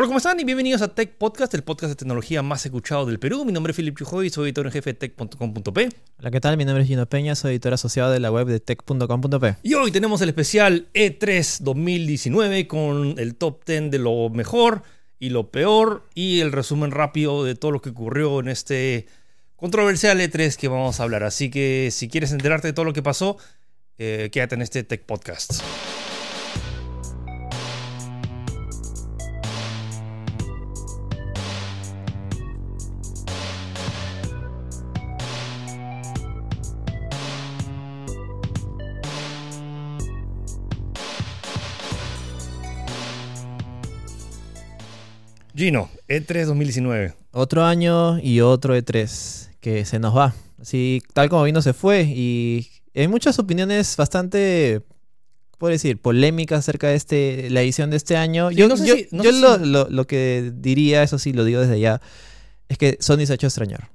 Hola, ¿cómo están? Y bienvenidos a Tech Podcast, el podcast de tecnología más escuchado del Perú. Mi nombre es Philip Chujoy, soy editor en jefe de tech.com.p. Hola, ¿qué tal? Mi nombre es Gino Peña, soy editor asociado de la web de tech.com.p. Y hoy tenemos el especial E3 2019 con el top 10 de lo mejor y lo peor y el resumen rápido de todo lo que ocurrió en este controversial E3 que vamos a hablar. Así que si quieres enterarte de todo lo que pasó, eh, quédate en este Tech Podcast. Gino, E3 2019. Otro año y otro E3 que se nos va. Así, tal como vino, se fue. Y hay muchas opiniones bastante, puedo decir, polémicas acerca de este, la edición de este año. Sí, yo no sé yo- si- no yo sé lo, si- lo- lo que diría, eso sí, lo digo desde ya, es que Sony se ha hecho extrañar.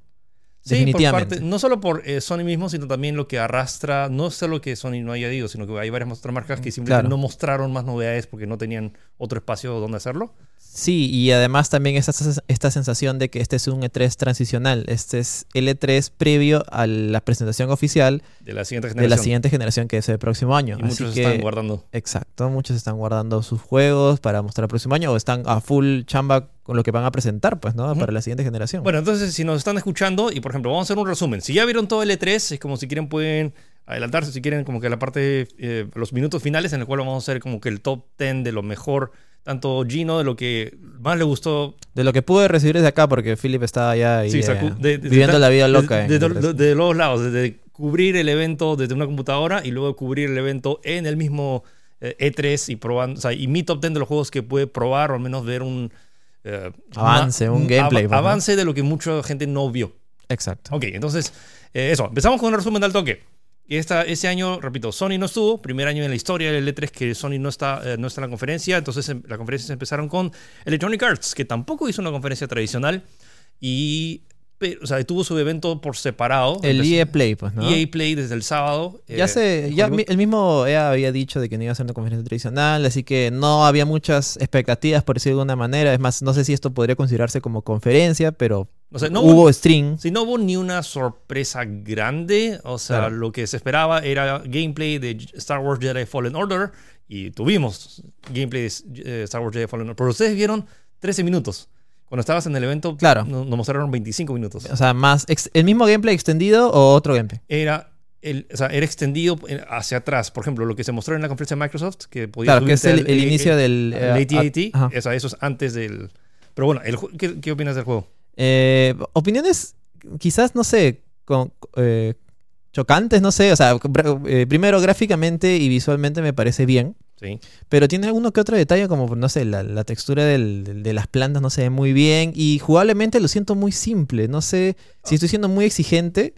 Sí, Definitivamente. por parte- no solo por eh, Sony mismo, sino también lo que arrastra, no solo que Sony no haya ido, sino que hay varias otras marcas que simplemente Claro. no mostraron más novedades porque no tenían otro espacio donde hacerlo. Sí, y además también esta, esta sensación de que este es un E3 transicional. Este es el E3 previo a la presentación oficial De la siguiente de generación. la siguiente generación que es el próximo año. y Así muchos que, están guardando. Exacto, muchos están guardando sus juegos para mostrar el próximo año o están a full chamba con lo que van a presentar, pues, ¿no? Para la siguiente generación. Bueno, entonces si nos están escuchando, y por ejemplo, vamos a hacer un resumen. Si ya vieron todo el E3, es como si quieren pueden adelantarse, si quieren como que la parte, eh, los minutos finales en el cual vamos a hacer como que el top 10 de lo mejor, tanto Gino, de lo que más le gustó de lo que pude recibir desde acá, porque Philip estaba allá ahí, Sí, eh, sacu- de- de- viviendo de- la vida loca. De, los lados, desde cubrir el evento desde una computadora y luego cubrir el evento en el mismo eh, E3 y probando, o sea, y mi top 10 de los juegos que puede probar o al menos ver un eh, Avance, un gameplay, pues, avance de lo que mucha gente no vio. Exacto. Ok, entonces, eh, eso, empezamos con un resumen del toque. Esta, ese año, repito, Sony no estuvo, primer año en la historia del E3 que Sony no está, eh, no está en la conferencia, entonces em- las conferencias empezaron con Electronic Arts, que tampoco hizo una conferencia tradicional y, o sea, tuvo su evento por separado. El Empezó- EA Play, pues, ¿no? EA Play desde el sábado. Ya eh, sé, ya mi- el mismo EA había dicho de que no iba a ser una conferencia tradicional, así que no había muchas expectativas, por decirlo de alguna manera. Es más, no sé si esto podría considerarse como conferencia, pero O sea, no hubo stream. Sí, no hubo ni una sorpresa grande. O sea, Claro. lo que se esperaba era gameplay de Star Wars Jedi Fallen Order. Y tuvimos gameplay de eh, Star Wars Jedi Fallen Order. Pero ustedes vieron 13 minutos. Cuando estabas en el evento, Claro. no- nos mostraron 25 minutos. O sea, más el mismo gameplay extendido o otro gameplay. Era, el, o sea, era extendido eh, hacia atrás. Por ejemplo, lo que se mostró en la conferencia de Microsoft, que podía Claro, que es el, inicio del... el eh, AT-AT. o sea, eso es antes del... Pero bueno, ¿qué, qué opinas del juego? Eh, opiniones quizás, no sé, con, eh, chocantes, no sé. O sea, eh, primero gráficamente y visualmente me parece bien. Sí. Pero tiene alguno que otro detalle, como, no sé, la, la textura del- de las plantas no se ve muy bien. Y jugablemente lo siento muy simple. No sé si estoy siendo muy exigente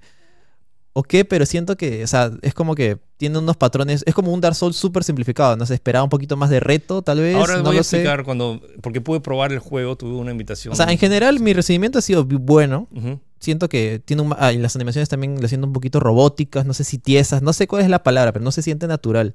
o qué, pero siento que, o sea, es como que tiene unos patrones. Es como un Dark Souls súper simplificado. No sé, esperaba un poquito más de reto, tal vez. Ahora no voy a sé. explicar cuando... Porque pude probar el juego, tuve una invitación. O sea, en general mi recibimiento ha sido bueno. Siento que tiene un... Ah, y las animaciones también las siento un poquito robóticas, no sé si tiesas, no sé cuál es la palabra, pero no se siente natural.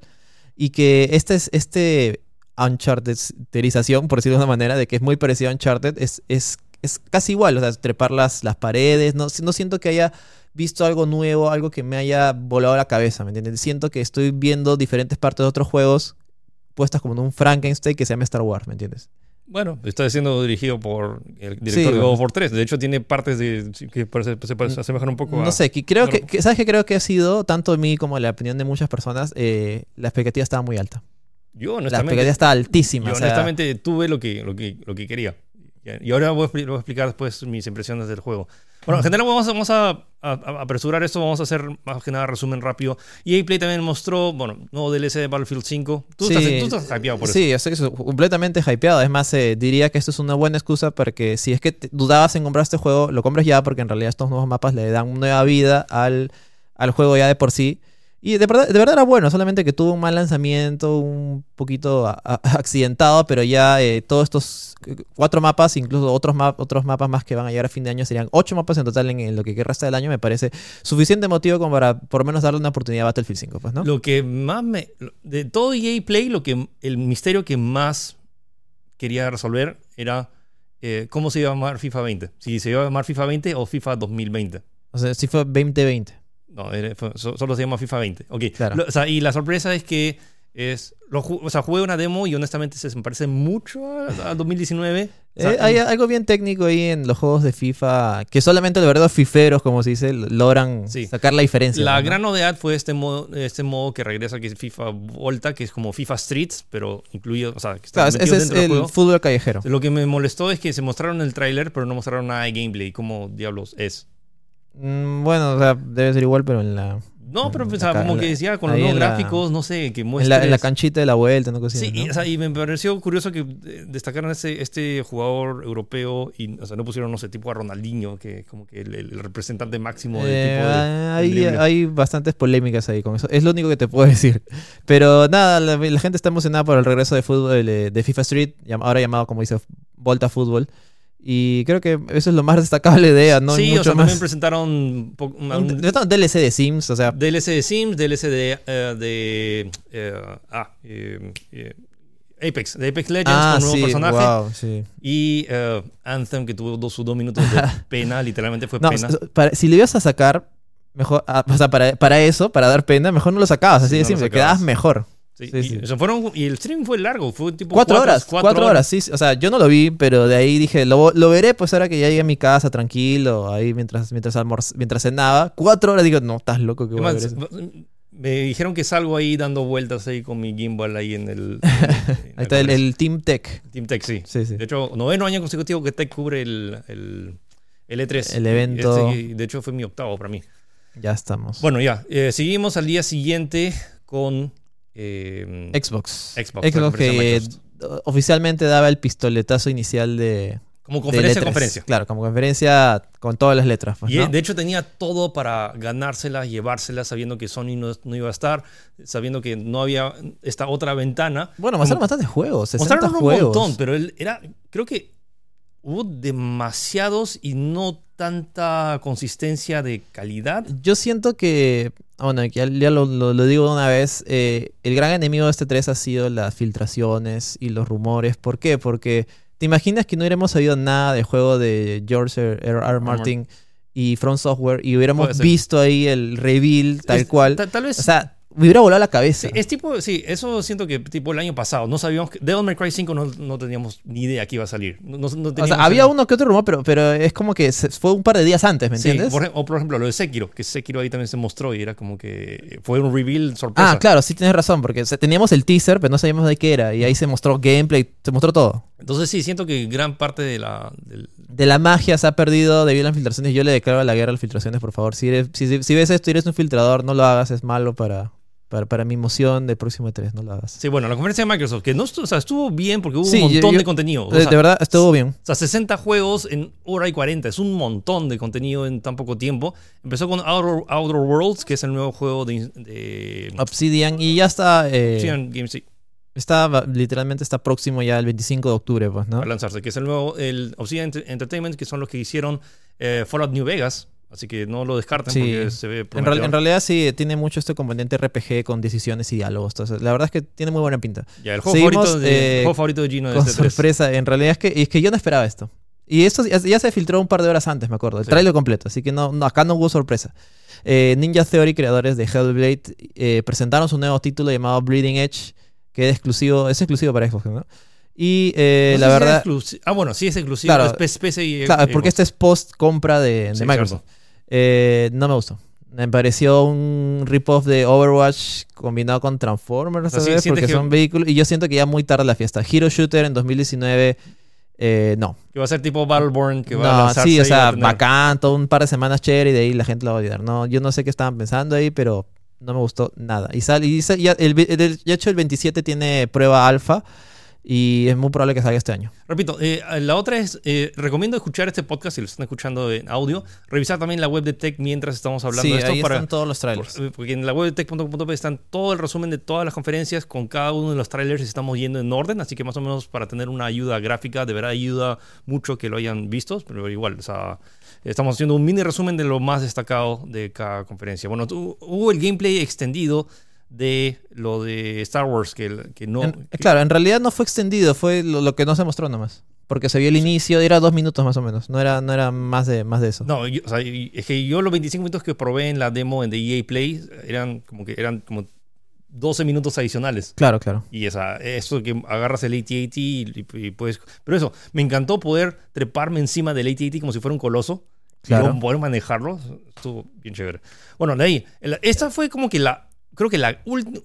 Y que este es este Uncharted-terización, por decirlo de una manera, de que es muy parecido a Uncharted, es, es, es casi igual, o sea, trepar las, las paredes, no, no siento que haya visto algo nuevo, algo que me haya volado la cabeza, ¿me entiendes? Siento que estoy viendo diferentes partes de otros juegos puestas como en un Frankenstein que se llama Star Wars, ¿me entiendes? Bueno, está siendo dirigido por el director Sí, de bueno. God of War 3. De hecho, tiene partes de, que parece- se parece- asemejan un poco a... No sé, que creo que, que- ¿sabes qué creo que ha sido, tanto en mí como en la opinión de muchas personas, eh, la expectativa estaba muy alta. Yo La honestamente, expectativa estaba altísima. yo o sea, honestamente tuve lo que, lo, que, lo que quería. Y ahora voy a, voy a explicar después mis impresiones del juego. Bueno, en general vamos, a, vamos a, a- a apresurar esto, vamos a hacer más que nada resumen rápido. EA Play también mostró, bueno, nuevo DLC de Battlefield 5. Tú, Sí. estás, tú estás hypeado por eso. Sí, estoy completamente hypeado. Es más, eh, diría que esto es una buena excusa para que si es que dudabas en comprar este juego, lo compres ya porque en realidad estos nuevos mapas le dan nueva vida al, al juego ya de por sí. Y de verdad, de verdad era bueno, solamente que tuvo un mal lanzamiento, un poquito a- a- accidentado, pero ya eh, todos estos eh, cuatro mapas, incluso otros, otros mapas más que van a llegar a fin de año, serían ocho mapas en total en, en lo que resta del año, me parece suficiente motivo como para por lo menos darle una oportunidad a Battlefield 5, pues, ¿no? Lo que más me. De todo EA Play, lo que, el misterio que más quería resolver era eh, cómo se iba a llamar FIFA 20. Si se iba a llamar FIFA 20 o FIFA 2020. O sea, sí fue 2020. No, era- fue- so- solo se llama FIFA 20. Ok. Claro. Lo- o sea, y la sorpresa es que es. Lo, o sea, jugué una demo y honestamente se me parece mucho a, a 2019. O sea, Eh, hay algo bien técnico ahí en los juegos de FIFA que solamente los verdaderos fiferos, como se dice, logran Sí. sacar la diferencia. La ¿no? gran novedad fue este modo, este modo que regresa, que es FIFA Volta, que es como FIFA Streets, pero incluido, o sea, que está Claro, ese es el juego. fútbol callejero. Lo que me molestó es que se mostraron el tráiler, pero no mostraron nada de gameplay. ¿Cómo diablos es? Mm, bueno, o sea, debe ser igual, pero en la, No, pero o En sea, la como en que la- decía, con los nuevos en la- gráficos, no sé, que en muestres... la, en la canchita de la vuelta, así, Sí, y, ¿no? o sea, y me pareció curioso que eh, destacaron este, este jugador europeo y o sea, no pusieron, no sé, tipo a Ronaldinho, que es como que el, el representante máximo del Eh, tipo de... hay, del hay bastantes polémicas ahí con eso. Es lo único que te puedo decir. Pero nada, la, la gente está emocionada por el regreso de fútbol eh, de FIFA Street, ahora llamado, como dice, Volta Fútbol. Y creo que eso es lo más destacable de ella, no sí, mucho o sea, más. también presentaron Un, un un DLC de Sims, o sea, DLC de Sims, DLC de... eh, de eh, ah, eh, Apex, de Apex Legends ah, con un nuevo sí, personaje. wow, sí. Y Anthem, que tuvo dos, sus dos minutos de pena, literalmente fue No, pena. para- si le ibas a sacar, mejor, ah, o sea, para, para eso, para dar pena, mejor no lo sacabas, así Sí, de no simple, quedabas mejor. Sí, sí, y, sí. o sea, fueron, y el stream fue largo, fue tipo Cuatro, horas, cuatro, horas, sí. sí. O sea, yo no lo vi, pero de ahí dije, lo, lo veré pues ahora que ya llegue a mi casa tranquilo, ahí mientras, mientras, almorz- mientras cenaba. Cuatro horas, digo, no, estás loco que voy a ver eso. me dijeron que salgo ahí dando vueltas ahí con mi gimbal ahí en el... en Ahí está el, el Team Tech. Team Tech, sí. Sí, sí. De hecho, noveno año consecutivo que Tech cubre el, el, el E3. El evento. Este, de hecho, fue mi octavo para mí. Ya estamos. Bueno, ya. eh, seguimos al día siguiente con... eh, Xbox. Xbox, Xbox de que eh, oficialmente daba el pistoletazo inicial de... como conferencia E3. conferencia. Claro, como conferencia con todas las letras. pues, Y ¿no? de hecho tenía todo para ganárselas, llevárselas, sabiendo que Sony no, no iba a estar, sabiendo que no había esta otra ventana. Bueno, mostraron bastantes juegos, 60 Mostraron un juegos. montón, pero él era, creo que hubo demasiados y no tanta consistencia de calidad. Yo siento que, ah, bueno, ya, ya lo, lo- lo digo de una vez, eh, el gran enemigo de este 3 ha sido las filtraciones y los rumores. ¿Por qué? Porque te imaginas que no hubiéramos sabido nada del juego de George R. R. R. Martin y From Software y hubiéramos visto ahí el reveal tal Es- cual. ta- Tal vez... O sea, me hubiera volado la cabeza. Sí, es tipo, sí, eso siento que tipo el año pasado, no sabíamos que Devil May Cry 5 no, no teníamos ni idea que iba a salir. No, no- o sea, había uno que otro rumor, pero, pero es como que se- fue un par de días antes, ¿me Sí, entiendes? por o por ejemplo lo de Sekiro, que Sekiro ahí también se mostró y era como que fue un reveal sorpresa. Ah, claro, sí tienes razón, porque o sea, teníamos el teaser, pero no sabíamos de qué era. Y ahí se mostró gameplay, se mostró todo. Entonces sí, siento que gran parte de la... del- De la magia se ha perdido debido a las filtraciones. Yo le declaro la guerra a las filtraciones, por favor. Si, eres- si, si ves esto y eres un filtrador, no lo hagas, es malo para, para, para mi emoción del próximo E3, no lo hagas. Sí, bueno, la conferencia de Microsoft, que no estu- o sea, estuvo bien porque hubo Sí, un montón yo- de contenido. O de, sea, de verdad, estuvo bien. o sea, 60 juegos en hora y 40. Es un montón de contenido en tan poco tiempo. Empezó con Outer, Outer Worlds, que es el nuevo juego de... de Obsidian y ya está, eh, Obsidian Games, sí, está literalmente está próximo ya el 25 de octubre, pues, ¿no? a lanzarse, que es el nuevo el Obsidian Ent- Entertainment, que son los que hicieron eh, Fallout New Vegas. Así que no lo descarten Sí. porque se ve En, real- en realidad sí, tiene mucho este componente RPG con decisiones y diálogos. Entonces, la verdad es que tiene muy buena pinta. Ya, el juego, Seguimos, favorito de, eh, el juego favorito de Gino de Con este 3. sorpresa, en realidad es que, es que yo no esperaba esto. Y esto ya, se filtró un par de horas antes, me acuerdo. El Sí. trailer completo, así que no, no, acá no hubo sorpresa. Eh, Ninja Theory, creadores de Hellblade, eh, presentaron su nuevo título llamado Bleeding Edge, que es exclusivo, es exclusivo para Xbox, ¿no? Y eh, No la verdad, Ah, bueno, sí es exclusivo. Claro. es PC, y claro, porque este es post compra de, de Sí, Microsoft. cierto. Eh, no me gustó. Me pareció un rip-off de Overwatch combinado con Transformers, sea, sí, ¿sabes? sientes Porque que- son vehículos. Y yo siento que ya muy tarde la fiesta. Hero Shooter en 2019, eh, no. Que va a ser tipo Battleborn, que va a No, lanzarse sí, o a sea, tener- bacán, todo un par de semanas chévere y de ahí la gente lo va a olvidar. No, yo no sé qué estaban pensando ahí, pero no me gustó nada. Y sale, y dice- ya, el, el- de hecho el 27 tiene prueba alfa y es muy probable que salga este año. Repito, eh, la otra es, eh, recomiendo escuchar este podcast si lo están escuchando en audio. Revisar también la web de Tech mientras estamos hablando sí, de esto. ahí para, están todos los trailers. por- porque en la web de tech.com.p están todo el resumen de todas las conferencias con cada uno de los trailers y estamos yendo en orden. Así que más o menos para tener una ayuda gráfica, de verdad ayuda mucho que lo hayan visto. Pero igual, o sea, estamos haciendo un mini resumen de lo más destacado de cada conferencia. Bueno, hubo el gameplay extendido de lo de Star Wars, que, que no... En- que- claro, en realidad no fue extendido, fue lo, lo que no se mostró nomás. Porque se vio el inicio, era dos minutos más o menos. No era, no era más, de, más de eso. No, yo- o sea, es que yo los 25 minutos que probé en la demo en de EA Play eran como que eran como 12 minutos adicionales. Claro, claro. Y esa, eso que agarras el AT-AT y, y puedes... Pero eso, me encantó poder treparme encima del AT-AT como si fuera un coloso. Claro. Y luego poder manejarlo. Estuvo bien chévere. Bueno, de ahí, esta fue como que la... Creo que la,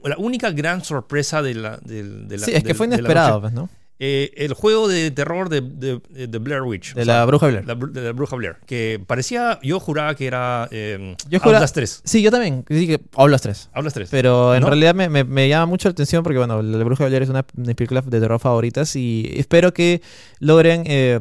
la única gran sorpresa de la... de la- Sí, es que fue de inesperado, pues, ¿no? Eh, el juego de terror de, de, de Blair Witch. De sea, la bruja Blair. la, de la bruja Blair. Que parecía... Yo juraba que era... Eh, Yo juraba- Outlast 3. Sí, yo también. Sí, que. Outlast 3. Pero en ¿No? realidad me, me- me llama mucho la atención porque, bueno, La Bruja de Blair es una de mis películas de terror favoritas y espero que logren eh,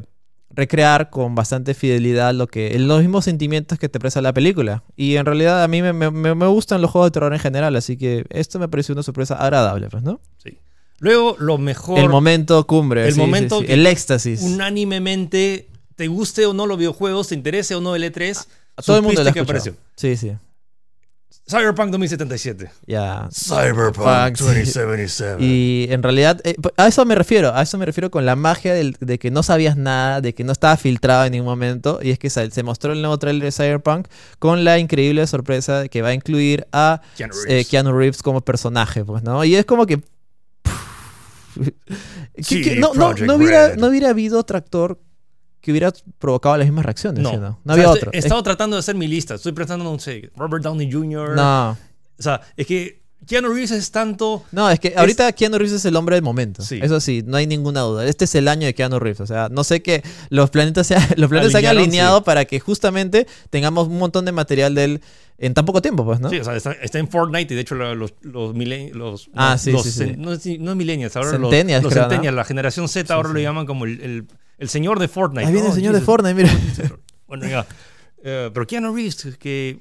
recrear con bastante fidelidad lo que los mismos sentimientos que te expresa la película. Y en realidad a mí me, me- me- gustan los juegos de terror en general, así que esto me pareció una sorpresa agradable, pues, ¿no? Sí. Luego, lo mejor... El momento cumbre. el sí, momento sí. El éxtasis. unánimemente, te guste o no los videojuegos, te interese o no el E3, A todo el mundo le que apareció. Sí, sí. Cyberpunk 2077. Ya. Cyberpunk Fuck, sí. 2077. Y en realidad, eh, a eso me refiero, a eso me refiero con la magia del- de que no sabías nada, de que no estaba filtrado en ningún momento, y es que se, se mostró el nuevo trailer de Cyberpunk con la increíble sorpresa de que va a incluir a Keanu eh, Reeves. Keanu Reeves como personaje, pues, ¿no? Y es como que... que- Sí, que no, no, no hubiera, no hubiera habido otro actor que hubiera provocado las mismas reacciones, no, ¿sí o no? O No sea, había otro. He estado tratando de hacer mi lista. Estoy pensando, no sé, Robert Downey Jr. Es- no, O sea, es que Keanu Reeves es tanto. No, es que ahorita Keanu Reeves es el hombre del momento. Sí. Eso sí, no hay ninguna duda. Este es el año de Keanu Reeves. O sea, no sé que los planetas se, los planetas se hayan alineado sí. para que justamente tengamos un montón de material de él en tan poco tiempo, pues, ¿no? Sí, o sea, está, está en Fortnite y de hecho los, los, los, Ah, los- sí, los sí, sí. cen- No, es, no es millennials, ahora Centennials, los, los creo, ¿no? centennials, la generación Z ahora lo llaman como el, el, el señor de Fortnite. Ahí viene Oh, el señor de. Fortnite, mira. Bueno, ya. Eh, pero Keanu Reeves, que-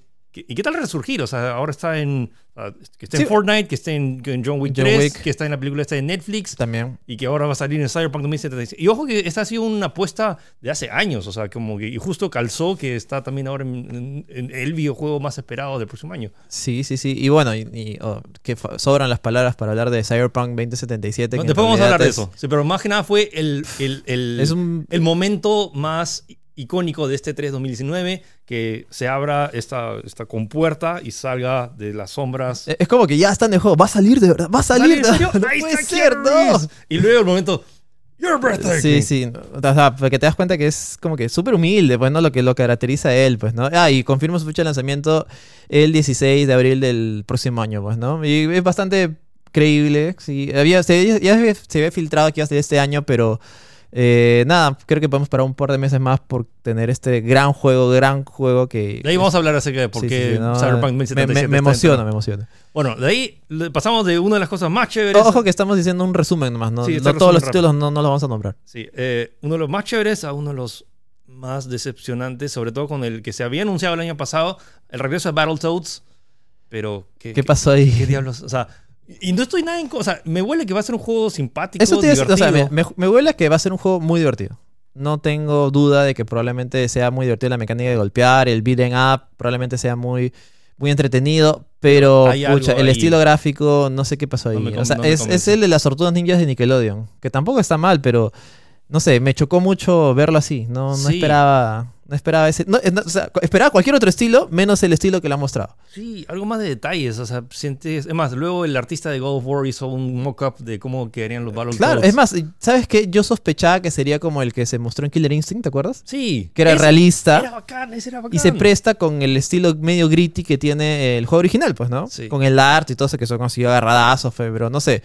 ¿y qué tal resurgir? O sea, ahora está en. ah, que está en. Fortnite, que está en, en John Wick John 3, Wick. que está en la película esta de Netflix También. y que ahora va a salir en Cyberpunk 2077. Y ojo que esta ha sido una apuesta de hace años, o sea, como que. Y justo calzó que está también ahora en, en- en el videojuego más esperado del próximo año. Sí, sí, sí. Y bueno, y, y, oh, que sobran las palabras para hablar de Cyberpunk 2077. No, que después vamos a hablar de es- eso. Sí, pero más que nada fue el, el, el, Es un- el momento más icónico de este 3 2019, que se abra esta, esta compuerta y salga de las sombras. Es como que ya está en el juego. Va a salir de verdad. Va a salir. ¿En serio? No Ahí puede ser, no. Y luego el momento, You're breathtaking. Sí, sí. O sea, porque te das cuenta que es como que súper humilde, pues, ¿no? Lo que lo caracteriza a él, pues, ¿no? Ah, y confirma su fecha de lanzamiento el 16 de abril del próximo año, pues, ¿no? Y es bastante creíble, sí. Había, se, ya se, se había filtrado que iba a ser este año, pero eh, nada, creo que podemos parar un par de meses más por tener este gran juego, gran juego que... De ahí vamos a hablar acerca de por Sí, qué sí, sí, no, Cyberpunk me, 2077 me- emociona, me emociona. Bueno, de ahí pasamos de una de las cosas más chéveres. Ojo que estamos diciendo un resumen nomás, ¿no? Este no todos los títulos no, no los vamos a nombrar. Sí, eh, uno de los más chéveres a uno de los más decepcionantes, sobre todo con el que se había anunciado el año pasado, el regreso de Battletoads. Pero, ¿qué, ¿Qué pasó ahí? ¿Qué diablos? O sea, y no estoy nada en. O sea, me huele que va a ser un juego simpático. Eso te decir, o sea, me, divertido. me, me huele que va a ser un juego muy divertido. No tengo duda de que probablemente sea muy divertido la mecánica de golpear, el beat'em up, probablemente sea muy, muy entretenido, pero pucha, el ahí. estilo gráfico, no sé qué pasó ahí. No me o sea, no es, es el de las tortugas ninjas de Nickelodeon, que tampoco está mal, pero no sé, me chocó mucho verlo así. No, no Sí. esperaba. No esperaba ese. no, no, o sea, esperaba cualquier otro estilo, menos el estilo que le han mostrado. Sí, algo más de detalles. O sea, sientes. Es más, luego el artista de God of War hizo un mock-up de cómo quedarían los Battletoads. Claro, es más, ¿sabes qué? Yo sospechaba que sería como el que se mostró en Killer Instinct, ¿te acuerdas? Sí. Que era ese realista. Era bacán, ese era bacán. Y se presta con el estilo medio gritty que tiene el juego original, pues, ¿no? Sí. Con el arte y todo eso que se consiguió agarradazo, fue, pero no sé.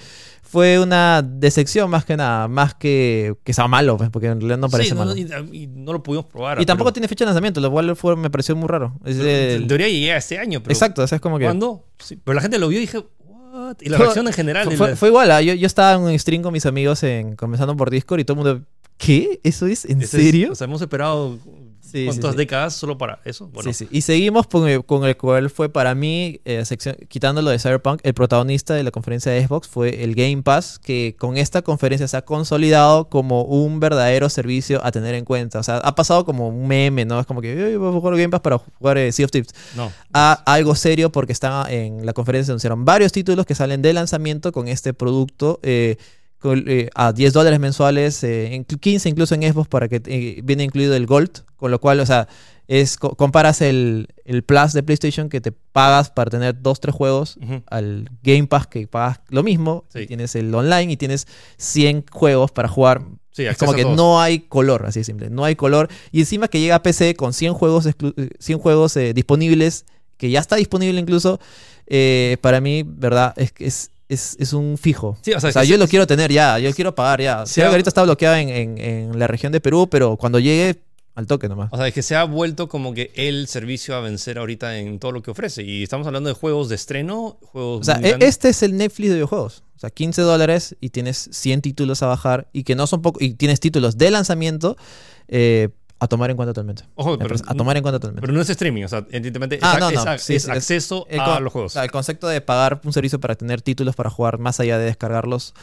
Fue una decepción más que nada, más que que sea malo, pues, porque en realidad no parece sí, no, malo. y, y no lo pudimos probar. y tampoco pero- tiene fecha de lanzamiento, lo cual fue, me pareció muy raro. Es En el- teoría llegué a este año, pero. Exacto, o sea, es como que... ¿Cuándo? Sí, pero la gente lo vio y dije, ¿what? Y la Fue- reacción en general. Fue, la- fue igual, ah, yo, yo estaba en un stream con mis amigos en, conversando por Discord y todo el mundo, ¿qué? ¿Eso es? ¿En ese es- serio? o sea, hemos esperado Sí, cuántas sí. décadas solo para eso. Bueno, Sí, sí. Y seguimos con el, con el cual fue para mí, eh, sección- quitando lo de Cyberpunk, el protagonista de la conferencia de Xbox fue el Game Pass, que con esta conferencia se ha consolidado como un verdadero servicio a tener en cuenta. O sea, ha pasado como un meme, ¿no? Es como que "Ay, voy a jugar Game Pass para jugar eh, Sea of Thieves. no. A algo serio porque están en la conferencia se anunciaron varios títulos que salen de lanzamiento con este producto. eh, a 10 dólares mensuales, eh, en 15 incluso en Xbox para que eh, viene incluido el Gold, con lo cual, o sea, es co- comparas el, el Plus de PlayStation que te pagas para tener dos, tres juegos Ujú. al Game Pass que pagas lo mismo, Sí. y tienes el online y tienes 100 juegos para jugar. Sí, es como que no hay color, así de simple, no hay color. Y encima que llega a PC con 100 juegos, exclu- eh, 100 juegos eh, disponibles, que ya está disponible incluso, eh, para mí, ¿verdad? Es, que es, es, es un fijo. Sí, o sea, O sea, yo lo quiero tener ya, yo quiero pagar ya. Que ahorita está bloqueado en, en- en la región de Perú, pero cuando llegue, al toque nomás. O sea, es que se ha vuelto como que el servicio a vencer ahorita en todo lo que ofrece. Y estamos hablando de juegos de estreno, juegos O sea, e- este es el Netflix de videojuegos. O sea, 15 dólares y tienes 100 títulos a bajar y que no son poco y tienes títulos de lanzamiento eh, a tomar en cuenta totalmente. Ojo, pero, a tomar en cuenta totalmente. pero no es streaming, o sea, evidentemente es, Ah, no, es no, sí, es sí, es- acceso a los juegos. el concepto de pagar un servicio para tener títulos para jugar más allá de descargarlos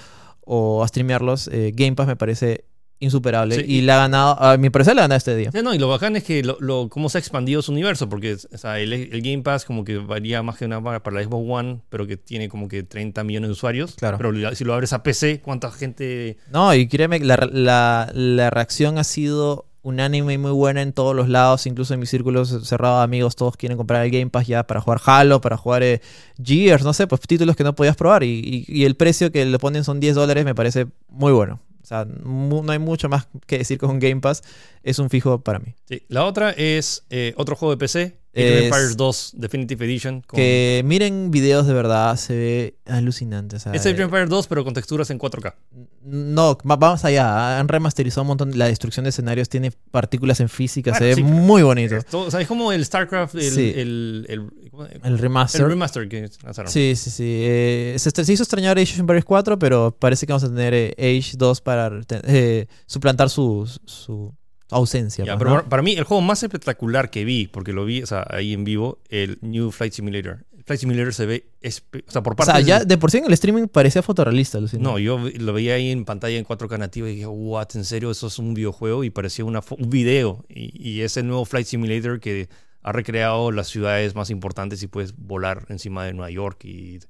o a streamearlos, eh, Game Pass me parece insuperable Sí. y le ha ganado, a mi parecer le ha ganado este día. Sí, no, y lo bacán es que lo, lo- cómo se ha expandido su universo, porque o sea, el, el Game Pass como que varía más que nada para, para la Xbox One, pero que tiene como que 30 millones de usuarios. Claro. Pero la- si lo abres a PC, ¿cuánta gente...? No, y créeme, la, la, la reacción ha sido unánime y muy buena en todos los lados, incluso en mis círculos cerrados de amigos, todos quieren comprar el Game Pass ya para jugar Halo, para jugar eh, Gears, no sé, pues títulos que no podías probar y, el precio que le ponen son 10 dólares, me parece muy bueno. O sea, no hay mucho más que decir con Game Pass, es un fijo para mí. Sí. La otra es eh, otro juego de PC, Age of Es- Empires 2 Definitive Edition. Con, Que miren videos de verdad, se ve alucinante. o sea, es Age of Empires 2, pero con texturas en 4K. No, va- vamos allá. Han remasterizado un montón. La destrucción de escenarios tiene partículas en física. Se ve sí, muy bonito. Esto, o sea, es como el StarCraft, el, Sí. el, el, ¿cómo- El el remaster. remaster que lanzaron. Sí, sí, sí. Eh, se, se hizo extrañar Age of Empires 4, pero parece que vamos a tener eh, Age 2 para eh, suplantar su, su ausencia. Ya, pues, pero ¿no? para- mí, el juego más espectacular que vi, porque lo vi o sea, ahí en vivo, el New Flight Simulator. El Flight Simulator se ve. O sea, por o parte sea, ya de por sí en el streaming parecía fotorrealista. No, yo lo veía ahí en pantalla en 4K nativo y dije, what, en serio, eso es un videojuego y parecía una un video. Y, y es el nuevo Flight Simulator que ha recreado las ciudades más importantes y puedes volar encima de Nueva York y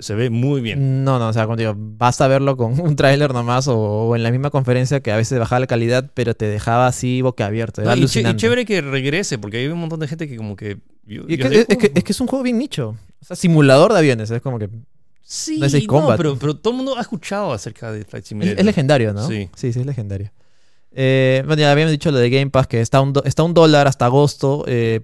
se, ve muy bien. No, no, o sea, como digo, basta verlo con un tráiler nomás o, o en la misma conferencia que a veces bajaba la calidad, pero te dejaba así boca abierta. No, y, chévere que regrese, porque hay un montón de gente que como que... yo- yo que- sé, es, que, es que es un juego bien nicho. O sea, simulador de aviones. Es como que. Sí, no es no, pero, pero todo el mundo ha escuchado acerca de Flight Es, Simulator. es legendario, ¿no? Sí. sí, sí, es legendario. Eh, bueno, ya habíamos dicho lo de Game Pass, que está un, do- está un dólar hasta agosto. eh,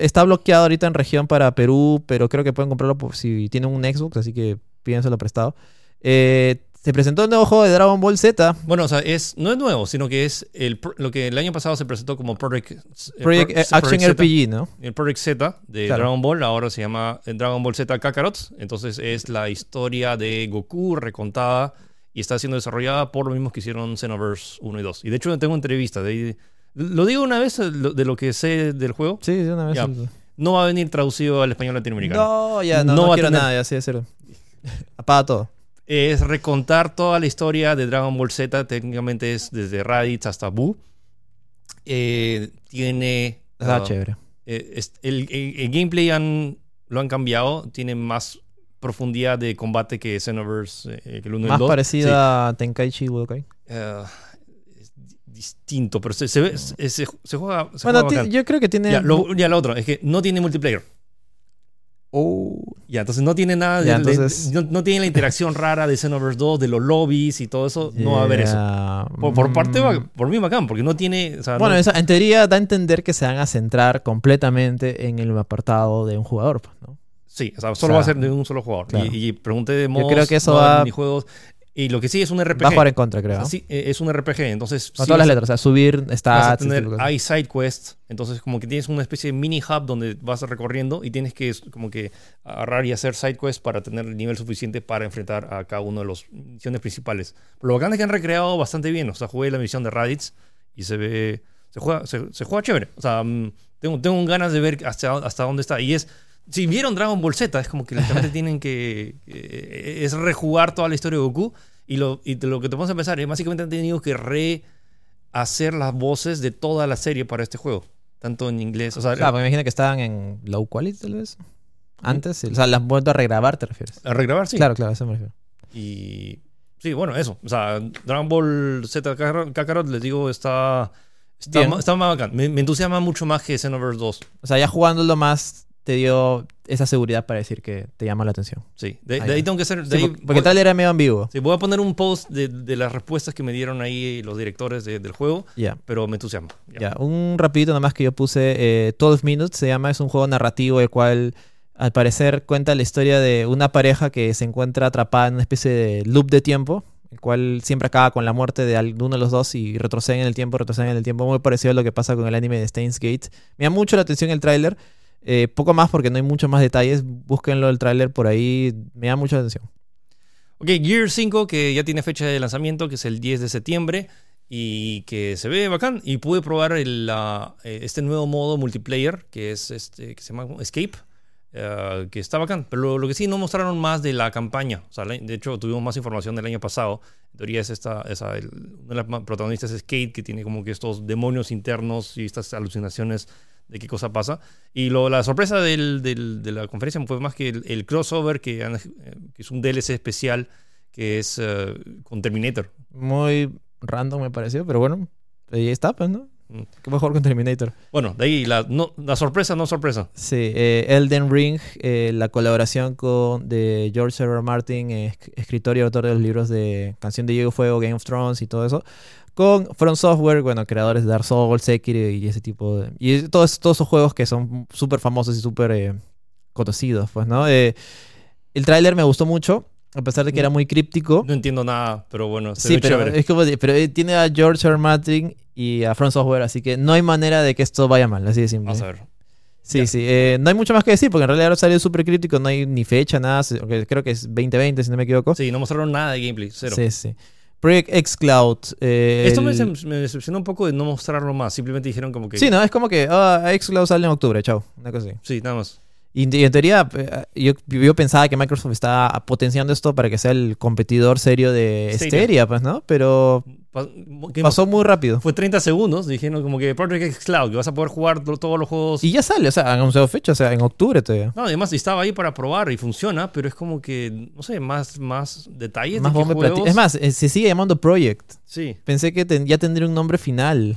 está bloqueado ahorita en región para Perú, pero creo que pueden comprarlo por si tienen un Xbox, así que pídenselo prestado. Eh, se presentó el nuevo juego de Dragon Ball Z. Bueno, o sea, es, no es nuevo, sino que es el, lo que el año pasado se presentó como Project, eh, Project Pro- eh, Action Project Z. RPG, ¿no? El Project Z de Claro. Dragon Ball ahora se llama Dragon Ball Z Kakarot. Entonces es la historia de Goku recontada y está siendo desarrollada por los mismos que hicieron Xenoverse 1 y 2. Y de hecho tengo entrevistas. De ahí- lo digo una vez de lo que sé del juego. Sí, de una vez. Ya. No va a venir traducido al español latinoamericano. No, ya, no, No no, va quiero tener- nada, ya sí, cero. Apaga todo. Es recontar toda la historia de Dragon Ball Z. Técnicamente es desde Raditz hasta Buu. Eh, tiene... Está ah, chévere. Eh, es- el, el- el gameplay han, lo han cambiado, tiene más profundidad de combate que Xenoverse, eh, que el 1 y el Más 2. parecida a Tenkaichi Budokai. Sí. Distinto, pero se, se, ve- se, se- se juega, se Bueno, juega yo creo que tiene. Ya lo, ya lo otro, es que no tiene multiplayer. Oh, Ya, entonces no tiene nada de, Ya, de- entonces- no, no tiene la interacción rara de Xenoverse 2, de los lobbies y todo eso. No va a haber eso. Por, por parte, mm. por mí bacán, porque no tiene... o sea, Bueno, no- en teoría da a entender que se van a centrar completamente en el apartado de un jugador, pues, ¿no? Sí, o sea, O solo sea, va a ser de un solo jugador. claro. Y, y pregunté de modos, creo que eso no va a haber va- minijuegos. Y lo que sí es un RPG. Va a jugar en contra, creo. O sea, sí, eh, es un RPG, entonces Con sí todas las letras, o sea, subir cosas. hay side quests, entonces como que tienes una especie de mini hub donde vas recorriendo y tienes que como que agarrar y hacer side quests para tener el nivel suficiente para enfrentar a cada uno de los misiones principales. Pero lo bacán es que han recreado bastante bien, o sea, jugué la misión de Raditz y se ve, se juega, se, se juega chévere. O sea, mm, tengo, tengo ganas de ver hasta, hasta dónde está. Y es, si vieron Dragon Ball Z, es como que literalmente tienen que, eh, es rejugar toda la historia de Goku. Y lo, y lo que te pones a pensar es básicamente han tenido que rehacer las voces de toda la serie para este juego. Tanto en inglés, o sea, Claro, me imagino que estaban en low quality, tal vez. Antes. O sea, las han vuelto a regrabar, ¿te refieres? a regrabar, sí. Claro, claro, a eso me refiero. Y sí, bueno, eso. O sea, Dragon Ball Z Kakarot, les digo, está, está, ma- está más bacán. Me, me entusiasma mucho más que Xenoverse 2. O sea, ya jugándolo más te dio esa seguridad para decir que te llama la atención. Sí, de, Ah, de ahí tengo que hacer. de Sí, ahí porque- voy- tal era medio ambiguo. sí, voy a poner un post de, de las respuestas que me dieron ahí los directores de- del juego, Ya. pero me entusiasma. Ya. Ya, un rapidito nomás que yo puse, eh, 12 Minutes se llama, es un juego narrativo el cual al parecer cuenta la historia de una pareja que se encuentra atrapada en una especie de loop de tiempo, el cual siempre acaba con la muerte de al- de uno de los dos y retroceden en el tiempo, retroceden en el tiempo, muy parecido a lo que pasa con el anime de Steins Gate. Me llama mucho la atención el tráiler, eh, poco más porque no hay muchos más detalles, búsquenlo el tráiler por ahí, me llama mucho la atención. Ok, Gear 5, que ya tiene fecha de lanzamiento, que es el 10 de septiembre, y que se ve bacán. Y pude probar el, eh, este nuevo modo multiplayer, que es este, que se llama Escape, eh, que está bacán. Pero lo, que sí, no mostraron más de la campaña. De hecho, tuvimos más información del año pasado. En teoría es esta, esa, el- una de las protagonistas es Kate, que tiene como que estos demonios internos y estas alucinaciones de qué cosa pasa. Y lo, la sorpresa del- del- de la conferencia fue más que el, el crossover, que, han- eh, que es un DLC especial, que es eh, con Terminator. Muy random me pareció, pero bueno, ahí está, pues, ¿no? Mm. ¿Qué mejor con Terminator? Bueno, de ahí la, no, la sorpresa, no sorpresa. Sí, eh, Elden Ring, eh, la colaboración con de George R. R. Martin, eh, esc- escritor y autor de los libros de Canción de Hielo Fuego, Game of Thrones y todo eso, con From Software, bueno, creadores de Dark Souls, Sekiro y ese tipo de... Y todos, todos esos juegos que son súper famosos y súper eh, conocidos, pues, ¿no? Eh, el tráiler me gustó mucho, a pesar de que era muy críptico. No entiendo nada, pero bueno, se Sí, ve pero, chévere. es como pero eh, tiene a George R. Martin y a From Software, así que no hay manera de que esto vaya mal, así de simple. Vamos a ver. Sí, sí. eh, no hay mucho más que decir, porque en realidad ahora salió súper crítico, no hay ni fecha, nada. Creo que es 2020, si no me equivoco. Sí, no mostraron nada de gameplay, cero. Sí, sí. Project X Cloud. eh, Esto me, el- decep- me decepcionó un poco de no mostrarlo más. Simplemente dijeron como que. Sí, no, es como que ah, X Cloud sale en octubre, chao. Una cosa así. Sí, nada más. Y, y en teoría, eh, yo, yo pensaba que Microsoft estaba potenciando esto para que sea el competidor serio de Stadia. Stadia, pues, ¿no? Pero Pa- ¿qué pasó muy rápido. Fue 30 segundos, dijeron como que Project X Cloud, que vas a poder jugar to- todos los juegos. Y ya sale, o sea, han anunciado fecha, o sea, en octubre todavía. No, además estaba ahí para probar y funciona, pero es como que, no sé, más, más detalles Más de bomba juegos. Es más, eh, se sigue llamando Project. Sí. Pensé que ten- ya tendría un nombre final.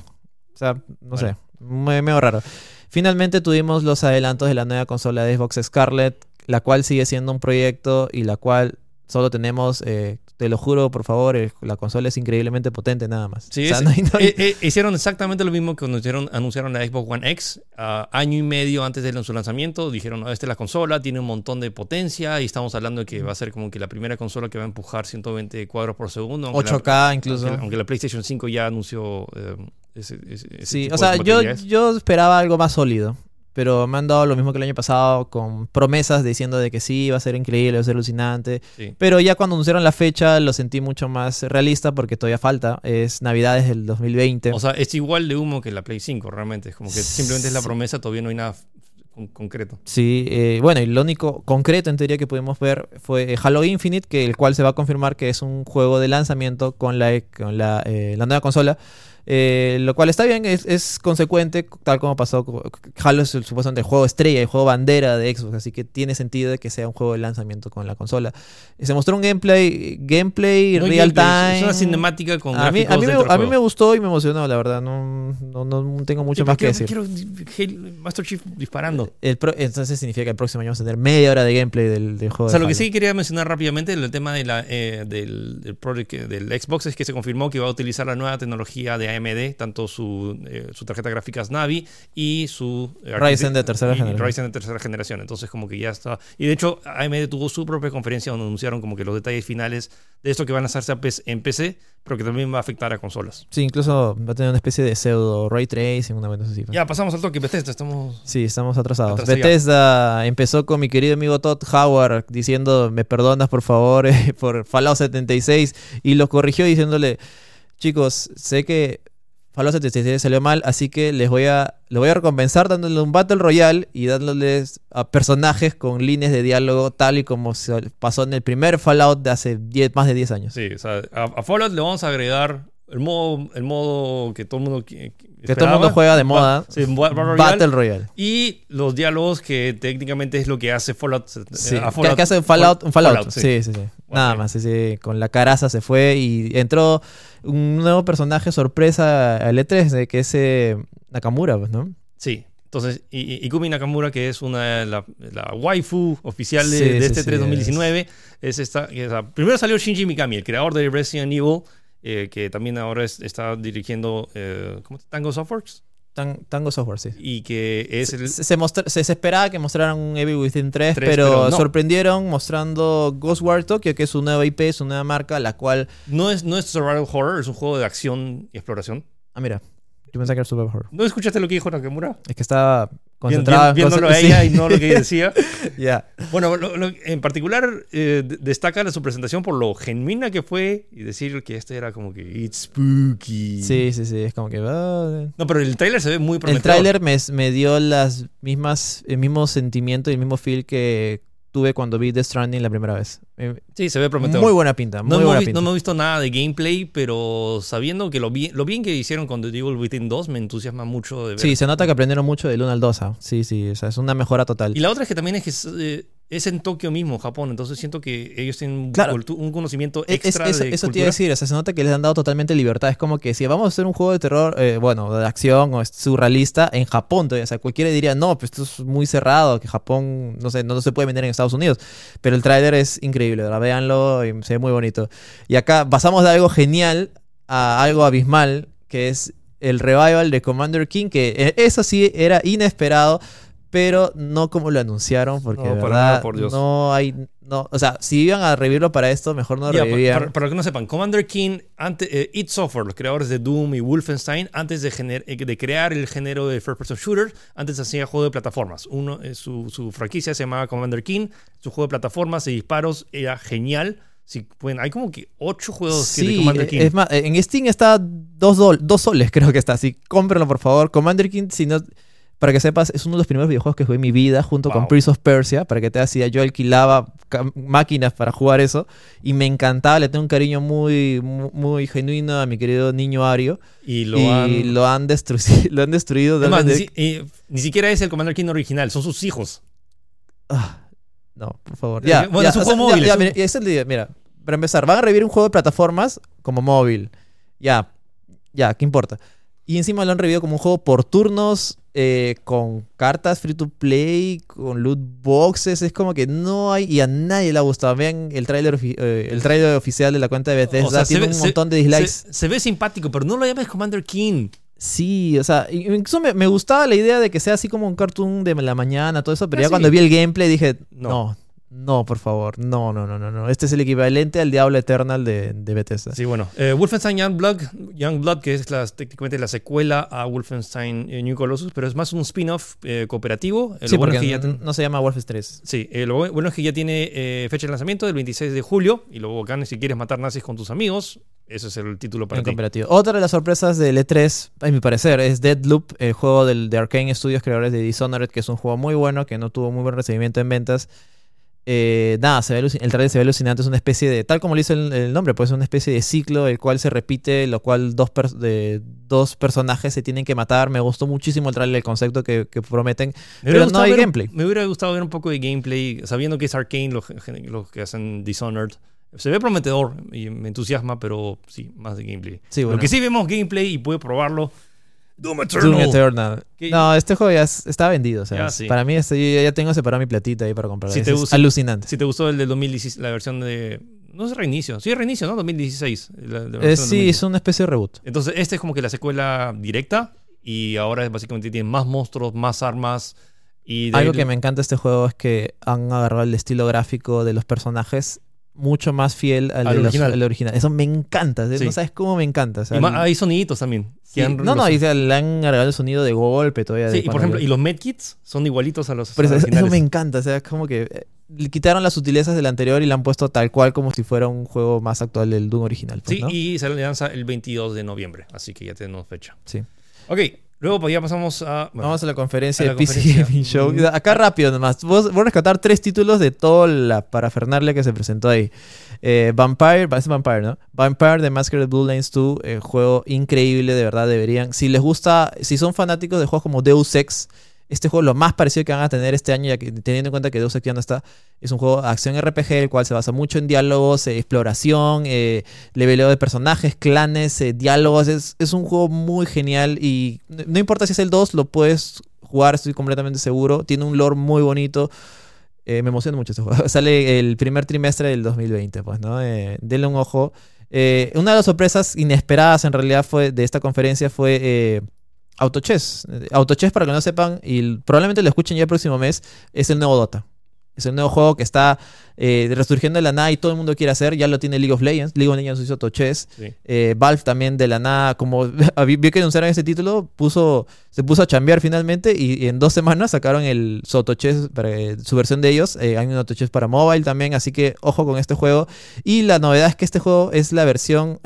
O sea, no sé. Me- Medio raro. Finalmente tuvimos los adelantos de la nueva consola de Xbox Scarlett, la cual sigue siendo un proyecto y la cual solo tenemos, eh, te lo juro, por favor, la consola es increíblemente potente nada más. Sí, O sea, es- no hay- no hay- eh, eh, hicieron exactamente lo mismo que anunciaron, anunciaron la Xbox One X ah, año y medio antes de su lanzamiento. Dijeron, "Ah, esta es la consola, tiene un montón de potencia y estamos hablando de que va a ser como que la primera consola que va a empujar 120 cuadros por segundo. aunque la- 8K incluso. Aunque, aunque la PlayStation 5 ya anunció eh, ese, ese- ese Sí, o sea, yo, yo esperaba algo más sólido. Pero me han dado lo mismo que el año pasado, con promesas diciendo de que sí, va a ser increíble, va a ser alucinante. Sí. Pero ya cuando anunciaron la fecha lo sentí mucho más realista porque todavía falta. Es Navidades del 2020. O sea, es igual de humo que la Play 5, realmente. Es como que simplemente es la promesa, todavía no hay nada con- concreto. sí, eh, bueno, y lo único concreto en teoría que pudimos ver fue eh, Halo Infinite, que el cual se va a confirmar que es un juego de lanzamiento con la, con la, eh, la nueva consola. Eh, lo cual está bien, es, es consecuente, tal como pasó. Halo es el, supuestamente el juego estrella, el juego bandera de Xbox, así que tiene sentido de que sea un juego de lanzamiento con la consola. Se mostró un gameplay, gameplay No real gameplay, time. Es una cinemática con a mí, a, mí me, a mí me gustó y me emocionó, la verdad. No, no, no tengo mucho Sí, más que decir. quiero- Master Chief disparando. El pro- entonces significa que el próximo año vamos a tener media hora de gameplay del, del juego. O sea, lo que sí quería mencionar rápidamente el tema de la, eh, del, del, project, del Xbox es que se confirmó que va a utilizar la nueva tecnología de AMD, tanto su, eh, su tarjeta gráfica Navi y su eh, Ryzen de tercera y generación. Ryzen de tercera generación. Entonces, como que ya está. Y de hecho, AMD tuvo su propia conferencia donde anunciaron como que los detalles finales de esto que van a hacerse a PC en PC, pero que también va a afectar a consolas. Sí, incluso va a tener una especie de pseudo ray tracing, una vez así. Ya, pasamos al toque, Bethesda, estamos... Sí, estamos atrasados. Atrasado. Bethesda empezó con mi querido amigo Todd Howard diciendo, me perdonas por favor eh, por Fallout 76 y lo corrigió diciéndole, chicos, sé que Fallout 76 salió mal, así que les voy a, les voy a recompensar dándole un Battle Royale y dándoles a personajes con líneas de diálogo tal y como se pasó en el primer Fallout de hace 10, más de 10 años. Sí, o sea, a, a Fallout le vamos a agregar el modo, el modo que todo el mundo que, Que todo el mundo juega de moda. Sí, Battle Royale. Royale. Y los diálogos que técnicamente es lo que hace Fallout. eh, Sí, a que, que hace Fallout, un Fallout. Fallout, sí. sí, sí, sí. Nada más, sí, sí. Con la caraza se fue y entró un nuevo personaje sorpresa al E3, de que es eh, Nakamura, pues, ¿no? Sí. Entonces, y, Ikumi Nakamura, que es una la, la waifu oficial de, Sí, de este sí, 3 2019, es esta. primero salió Shinji Mikami, el creador de Resident Evil, eh, que también ahora es- está dirigiendo eh, ¿cómo se- Tango Softworks. Tan- Tango Software, sí. Y que es el. Se, se mostra- se- se esperaba que mostraran un Evil Within 3, Tres, pero, pero no. sorprendieron mostrando Ghostwire Tokyo, que es su nueva IP, su nueva marca, la cual... No es, no es survival horror, es un juego de acción y exploración. Ah, mira, yo pensé que era Super Horror. ¿No escuchaste lo que dijo Nakamura? Es que estaba concentrado... vien- viéndolo a sí, ella y no lo que ella decía. Ya. Bueno, lo- lo- en particular eh, destaca su presentación por lo genuina que fue y decir que este era como que it's spooky. Sí, sí, sí, es como que... ah, No, pero el tráiler se ve muy El prometedor. tráiler me, me dio las mismas, el mismo sentimiento y el mismo feel que tuve cuando vi The Stranding la primera vez. Eh, Sí, se ve prometedor. Muy buena pinta, muy no, hemos buena pinta. no hemos visto nada de gameplay, pero sabiendo que lo bien, lo bien que hicieron con The Devil Within 2 me entusiasma mucho de ver. Sí, se nota que aprendieron mucho del 1 al 2. ah. Sí, sí, o sea, es una mejora total. Y la otra es que también es que eh, es en Tokio mismo, Japón, entonces siento que ellos tienen un Claro. un conocimiento Es- es- extra eso eso te iba a decir, o sea, se nota que les han dado totalmente libertad. Es como que si vamos a hacer un juego de terror, eh, bueno, de acción o es surrealista, en Japón, todavía, o sea, cualquiera diría, no, pues esto es muy cerrado, que Japón, no sé, no se puede vender en Estados Unidos. Pero el tráiler es increíble, ¿verdad? Véanlo y se ve muy bonito. Y acá pasamos de algo genial a algo abismal, que es el revival de Commander King, que eh, eso sí era inesperado. Pero no como lo anunciaron, porque No, de verdad nada, por Dios. no hay. No, o sea, si iban a revivirlo para esto, mejor no pa- revivían. para, para que no sepan, Commander King, ante, eh, id Software, los creadores de Doom y Wolfenstein, antes de, gener- eh, de crear el género de First Person Shooter, antes hacía juego de plataformas. Uno, eh, su, su franquicia se llamaba Commander King, su juego de plataformas y disparos era genial. Si pueden, hay como que ocho juegos que de Sí, Commander King. es más, en Steam está dos, dos soles, creo que está. Así, cómprenlo por favor. Commander King, si no, para que sepas, es uno de los primeros videojuegos que jugué en mi vida junto con. Prince of Persia. Para que te hacía, yo alquilaba máquinas para jugar eso y me encantaba. Le tengo un cariño muy, muy, muy genuino a mi querido niño Ario. y lo y han... lo han destruido. Lo han destruido. Es más, ni, eh, ni siquiera es el Commander King original, son sus hijos. Ah, no, por favor. Ya, bueno, ya, es un juego móvil, ya, es un- mira, es mira, para empezar, van a revivir un juego de plataformas como móvil. Ya, ya, ¿qué importa? Y encima lo han revivido como un juego por turnos, eh, con cartas free to play, con loot boxes. Es como que no hay, y a nadie le ha gustado. Vean el tráiler eh, el tráiler oficial de la cuenta de Bethesda, O sea, se tiene ve- un se- montón de dislikes. Se, se ve simpático, pero no lo llames Commander King. Sí, o sea, incluso me, me gustaba la idea de que sea así como un cartoon de la mañana, todo eso, pero Ah, ya sí. cuando vi el gameplay dije, No. no, no, por favor, no, no, no, no, no. Este es el equivalente al Diablo Eternal de, de Bethesda. Sí, bueno. Eh, Wolfenstein Youngblood, Youngblood, que es la- técnicamente la secuela a Wolfenstein eh, New Colossus, pero es más un spin-off eh, cooperativo. Eh, Sí, bueno porque es que ya ten- no se llama Wolfenstein 3. Sí, lo bueno es que ya tiene eh, fecha de lanzamiento del 26 de julio. Y luego acá, si quieres matar nazis con tus amigos, ese es el título para En ti. cooperativo. Otra de las sorpresas del E3, a mi parecer, es Deadloop, el juego del, de Arkane Studios, creadores de Dishonored, que es un juego muy bueno, que no tuvo muy buen recibimiento en ventas. Eh, nada, se ve el trailer se ve alucinante, es una especie de, tal como lo dice el, el nombre, pues es una especie de ciclo, el cual se repite, lo cual dos, pers- de, dos personajes se tienen que matar. Me gustó muchísimo el trailer, el concepto que, que prometen. Me Pero no hay ver- gameplay. Me hubiera gustado ver un poco de gameplay, sabiendo que es Arkane los los que hacen Dishonored. Se ve prometedor y me entusiasma, pero sí, más de gameplay. Sí, Lo bueno. que sí vemos gameplay y puede probarlo. Doom Eternal. Doom Eternal. No, este juego ya es- está vendido. O sea, Ya, es- sí. para mí, este, yo ya tengo separado mi platita ahí para comprar. Si Es, te es gusta- alucinante. Si te gustó el del 2016, la versión de. No es reinicio. Sí, es reinicio, ¿no? 2016. la- la versión Eh, del sí, 2016. es una especie de reboot. Entonces, este es como que la secuela directa. Y ahora es básicamente tiene más monstruos, más armas. Y de Algo ahí- que me encanta de este juego es que han agarrado el estilo gráfico de los personajes mucho más fiel al, Al de los- original. al original. Eso me encanta. Sí. No sabes cómo me encanta. o sea, y el- hay soniditos también. sí. que han- No, no, los- y se le han agregado el sonido de golpe todavía. de Sí, y por ejemplo, lo- y los medkits son igualitos a los Por eso, eso- eso originales. me encanta. O sea, es como que. eh, quitaron las sutilezas del anterior y la han puesto tal cual como si fuera un juego más actual del Doom original. pues, Sí, ¿no? y se lanza el 22 de noviembre, así que ya tenemos fecha. Sí. Ok, luego pues ya pasamos a... bueno, Vamos a la conferencia a la de PC. Gaming Show. Acá rápido nomás. Vos- Voy a rescatar tres títulos de toda la parafernalia que se presentó ahí. Eh, Vampire, es Vampire, ¿no? Vampire de Masquerade Bloodlines 2, eh, juego increíble, de verdad, deberían. Si les gusta, si son fanáticos de juegos como Deus Ex, este juego lo más parecido que van a tener este año, teniendo en cuenta que Deus Ex ya no está, es un juego de acción RPG, el cual se basa mucho en diálogos, eh, exploración, eh, leveleo de personajes, clanes, eh, diálogos. Es, un juego muy genial y no, importa si es el 2, lo puedes jugar, estoy completamente seguro. Tiene un lore muy bonito. Eh, me emociona mucho este juego. Sale el primer trimestre del 2020, pues, ¿no? Denle un ojo. Una de las sorpresas inesperadas en realidad fue de esta conferencia fue Autochess. Eh, Autochess, para que no sepan, y probablemente lo escuchen ya el próximo mes, es el nuevo Dota. Es el nuevo juego que está eh, resurgiendo de la nada y todo el mundo quiere hacer. Ya lo tiene League of Legends. League of Legends hizo Autochess. sí. Eh, Valve también de la nada, como vi vi que anunciaron ese título, puso, se puso a chambear finalmente y, y en dos semanas sacaron el su autochess, para, eh, su versión de ellos. Eh, hay un autochess para mobile también, así que ojo con este juego. Y la novedad es que este juego es la versión,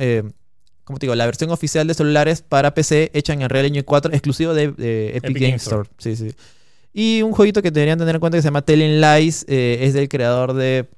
¿cómo te digo? La versión oficial de celulares para PC hecha en Unreal Engine 4, exclusivo de, de Epic, Epic Game Games Store. Sí, sí. Y un jueguito que deberían tener en cuenta que se llama Telling Lies, eh, es del creador de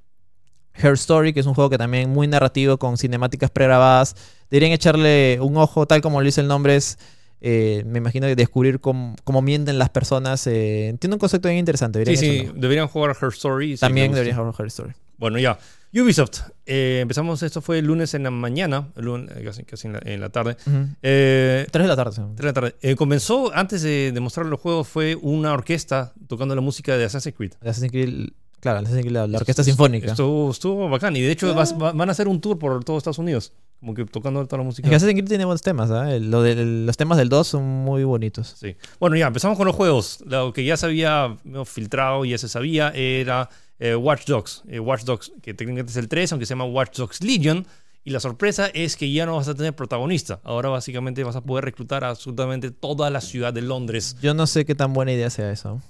Her Story, que es un juego que también muy narrativo con cinemáticas pregrabadas. Deberían echarle un ojo, tal como lo dice el nombre, es, eh, me imagino, que descubrir cómo, cómo mienten las personas. eh, tiene un concepto bien interesante. Sí, Deberían sí, deberían jugar Her Story. si También deberían jugar Her Story. Bueno, ya. Ubisoft. Eh, empezamos, esto fue el lunes en la mañana, el lun- eh, casi, casi en, la, en la tarde. Ujú. Eh, Tres de la tarde. sí. tres de la tarde. Eh, comenzó, antes de, de mostrar los juegos, fue una orquesta tocando la música de Assassin's Creed. Assassin's Creed, claro, Assassin's Creed, la, la orquesta sinfónica. Estuvo, estuvo bacán. Y de hecho vas- va- van a hacer un tour por todo Estados Unidos. Como que tocando toda la música. Es que Assassin's Creed tiene buenos temas, ¿ah? Lo de- los temas del 2 son muy bonitos. Sí. Bueno, ya, empezamos con los juegos. Lo que ya se había filtrado, ya se sabía, era eh, Watch Dogs. Eh, Watch Dogs, que técnicamente es el 3, aunque se llama Watch Dogs Legion. Y la sorpresa es que ya no vas a tener protagonista. Ahora básicamente vas a poder reclutar absolutamente toda la ciudad de Londres. Yo no sé qué tan buena idea sea eso.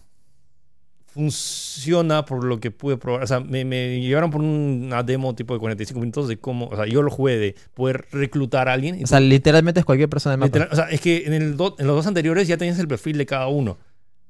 Funciona por lo que pude probar. O sea, me, me llevaron por una demo tipo de 45 minutos de cómo... O sea, yo lo jugué de poder reclutar a alguien. O sea, literalmente es cualquier persona del mapa. Literal- o sea, es que en, el do- en los dos anteriores ya tenías el perfil de cada uno.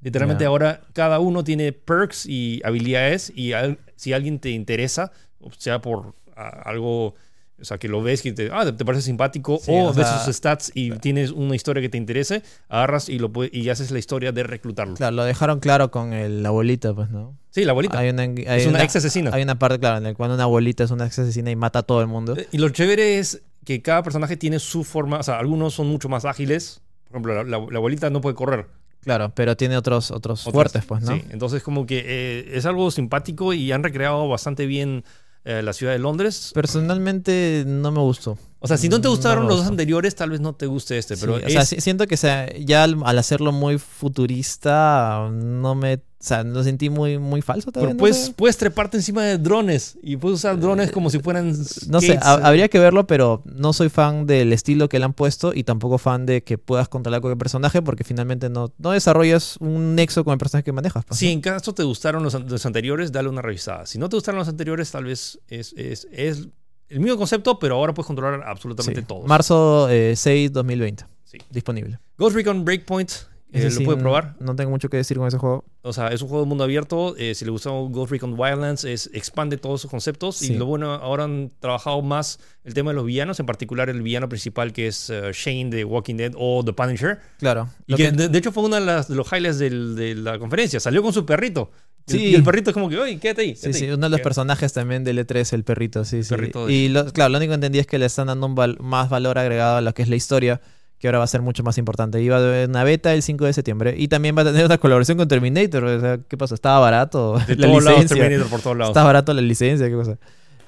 Literalmente ahora cada uno tiene perks y habilidades y al- si alguien te interesa, o sea por a- algo, o sea, que lo ves que te, ah, te parece simpático Sí, o, o ves sus stats y tienes una historia que te interese, agarras y, lo y haces la historia de reclutarlo. Claro, lo dejaron claro con el- la abuelita, pues, ¿no? Sí, la abuelita. Hay una, hay es una, una- ex asesina. Hay una parte, claro, en la cual una abuelita es una ex asesina y mata a todo el mundo. Y lo chévere es que cada personaje tiene su forma, o sea, algunos son mucho más ágiles. Por ejemplo, la, la- la abuelita no puede correr. Claro, pero tiene otros, otros Otras. fuertes, pues, ¿no? Sí, entonces como que eh, es algo simpático y han recreado bastante bien eh, la ciudad de Londres. Personalmente no me gustó. O sea, si no te gustaron los dos anteriores, tal vez no te guste este, pero Sí, o sea, siento que sea, ya al, al hacerlo muy futurista, no me. O sea, lo sentí muy, muy falso pero también. puedes, no puedes treparte encima de drones y puedes usar drones como si fueran No sé, skates. ha- habría que verlo, pero no soy fan del estilo que le han puesto y tampoco fan de que puedas controlar cualquier personaje porque finalmente no, no desarrollas un nexo con el personaje que manejas. pues, Si en caso te gustaron los, los anteriores, dale una revisada. Si no te gustaron los anteriores, tal vez es, es, es el mismo concepto, pero ahora puedes controlar absolutamente Sí. todo. Marzo eh, 6, 2020. Sí. Disponible. Ghost Recon Breakpoint, eh, lo no- probar. No tengo mucho que decir con ese juego. O sea, es un juego de mundo abierto. eh, si le gustó Ghost Recon Wildlands, es, expande todos sus conceptos. Sí. Y lo bueno, ahora han trabajado más el tema de los villanos, en particular el villano principal que es eh, Shane de Walking Dead o The Punisher. Claro. Y que, que- de, de hecho fue uno de, las- de los highlights del- de la conferencia. Salió con su perrito. Y el- Sí. Y el perrito es como que, oye, quédate ahí. Sí, quédate sí, ahí". uno de los personajes también del E3, el perrito, sí, sí. perrito de- Y lo- claro, lo único que entendí es que le están dando un val- más valor agregado a lo que es la historia, que ahora va a ser mucho más importante. Iba a una beta el 5 de septiembre y también va a tener una colaboración con Terminator. O sea, ¿qué pasó? ¿Estaba barato De la todos lados? Terminator por todos lados. ¿Estaba barato la licencia? ¿Qué cosa?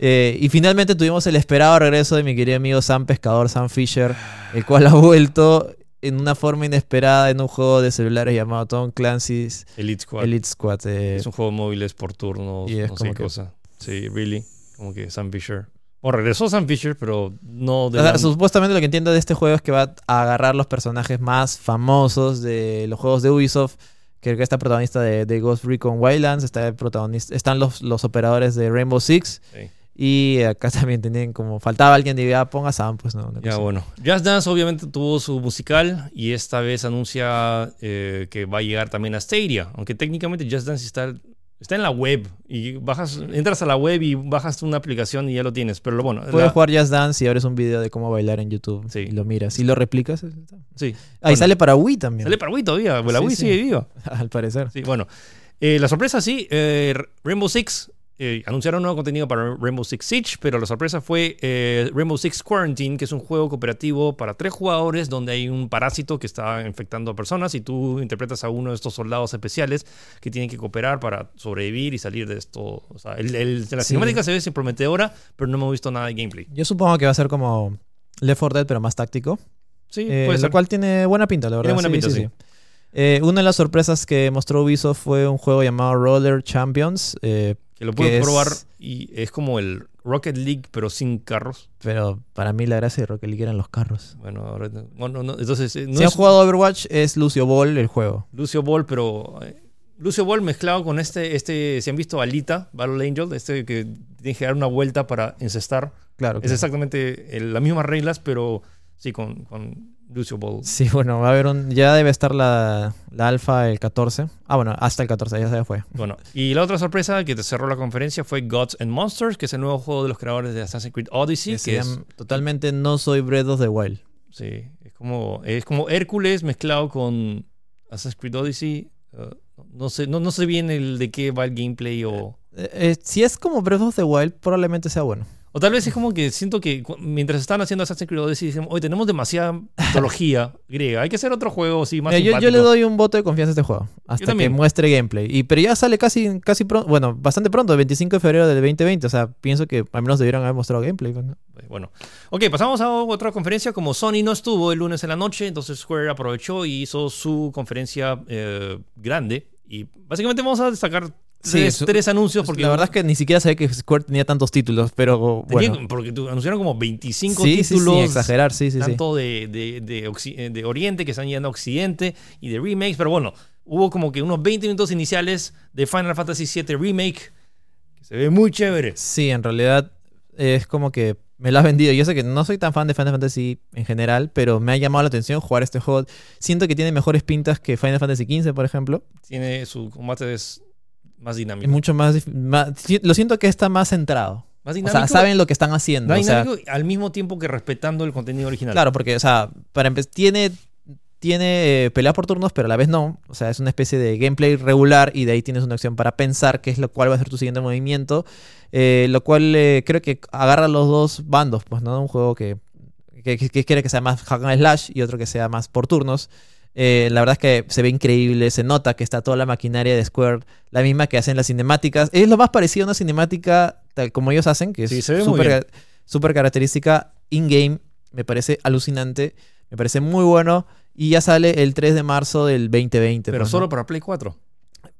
Eh, y finalmente tuvimos el esperado regreso de mi querido amigo Sam Pescador, Sam Fisher, el cual ha vuelto en una forma inesperada en un juego de celulares llamado Tom Clancy's Elite Squad. Elite Squad. eh, Es un juego de móviles por turnos, Y es no como sé que- cosa. Sí, really. Como que Sam Fisher. Bueno, regresó Sam Fisher, pero no de O sea, la- supuestamente lo que entiendo de este juego es que va a agarrar los personajes más famosos de los juegos de Ubisoft, que está protagonista de, de Ghost Recon Wildlands, está el protagonista, están los, los operadores de Rainbow Six. Sí. Y acá también tenían como faltaba alguien de ah, ponga Sam, pues no. Ya bueno. Just Dance obviamente tuvo su musical y esta vez anuncia eh, que va a llegar también a Stadia. Aunque técnicamente Just Dance está, está en la web y bajas, entras a la web y bajas una aplicación y ya lo tienes. Pero bueno. Puedes la- jugar Just Dance y abres un video de cómo bailar en YouTube Sí. y lo miras y lo replicas. Sí. Ah, y Bueno, sale para Wii también. Sale para Wii todavía. La Sí, Wii sí. sigue viva. Al parecer. Sí, bueno. Eh, la sorpresa sí, eh, Rainbow Six. Eh, anunciaron nuevo contenido para Rainbow Six Siege, pero la sorpresa fue eh, Rainbow Six Quarantine, que es un juego cooperativo para tres jugadores donde hay un parásito que está infectando a personas y tú interpretas a uno de estos soldados especiales que tienen que cooperar para sobrevivir y salir de esto. O sea, el, el- la Sí. cinemática se ve prometedora, pero no hemos visto nada de gameplay. Yo supongo que va a ser como Left 4 Dead, pero más táctico. Sí, Eh, puede lo ser. cual tiene buena pinta, la verdad. Tiene buena pinta, sí. Eh, una de las sorpresas que mostró Ubisoft fue un juego llamado Roller Champions, eh, que lo puedes es- probar y es como el Rocket League, pero sin carros. pero para mí la gracia de Rocket League eran los carros. Bueno, ahora, no, entonces eh, no si han jugado Overwatch, es Lucio Ball el juego. Lucio Ball, pero eh, Lucio Ball mezclado con este, este, si han visto Alita, Battle Angel, este que tiene que dar una vuelta para encestar. Claro. Es claro. exactamente el- las mismas reglas, pero sí, con, con Lucio Ball. Sí, bueno, va a haber un. Ya debe estar la, la alfa el 14. Ah, bueno, hasta el 14, ya se fue. Bueno, y la otra sorpresa que te cerró la conferencia fue Gods and Monsters, que es el nuevo juego de los creadores de Assassin's Creed Odyssey, que que, es, totalmente no soy Breath of the Wild. sí, es como es como Hércules mezclado con Assassin's Creed Odyssey. eh, no sé, no, no sé bien el de qué va el gameplay o Eh, eh, si es como Breath of the Wild, probablemente sea bueno. O tal vez es como que siento que mientras están haciendo Assassin's Creed Odyssey dicen, hoy tenemos demasiada mitología griega, hay que hacer otro juego así más Mira, yo, yo simpático". le doy un voto de confianza a este juego. Hasta que muestre gameplay. Y, pero ya sale casi, casi pronto. Bueno, bastante pronto, el 25 de febrero del 2020. O sea, pienso que al menos debieron haber mostrado gameplay. pues, ¿no? Eh, Bueno, ok, pasamos a otra conferencia. Como Sony no estuvo el lunes en la noche, entonces Square aprovechó y hizo su conferencia eh, grande. Y básicamente vamos a destacar Sí, tres, eso- tres anuncios porque la verdad es que ni siquiera sabía que Square tenía tantos títulos, pero bueno. porque anunciaron como 25 Sí, sí, títulos. sin exagerar, sí, sí, sí. tanto de, de, eh, de Oriente que están yendo a Occidente y de remakes, pero bueno, hubo como que unos 20 minutos iniciales de Final Fantasy VII Remake, que se ve muy chévere. Sí, en realidad es como que me lo has vendido. Yo sé que no soy tan fan de Final Fantasy en general, pero me ha llamado la atención jugar este juego. Siento que tiene mejores pintas que Final Fantasy XV, por ejemplo. Tiene su combate es más Es dinámico. mucho más, Lo siento que está más centrado. más O dinámico, sea, saben lo que están haciendo. más o sea, dinámico al mismo tiempo que respetando el contenido original. Claro, porque, o sea, para empezar, tiene, tiene eh, pelea por turnos, pero a la vez no. O sea, es una especie de gameplay regular y de ahí tienes una opción para pensar qué es lo cual va a ser tu siguiente movimiento. eh, lo cual eh, creo que agarra los dos bandos, pues, ¿no? Un juego que- que quiere que sea más hack and slash y otro que sea más por turnos. Eh, la verdad es que se ve increíble, se nota que está toda la maquinaria de Square, la misma que hacen las cinemáticas. Es lo más parecido a una cinemática tal como ellos hacen, que es Sí, súper súper característica in-game. Me parece alucinante, me parece muy bueno. Y ya sale el 3 de marzo del 2020. pero pues, solo ¿no? para Play 4.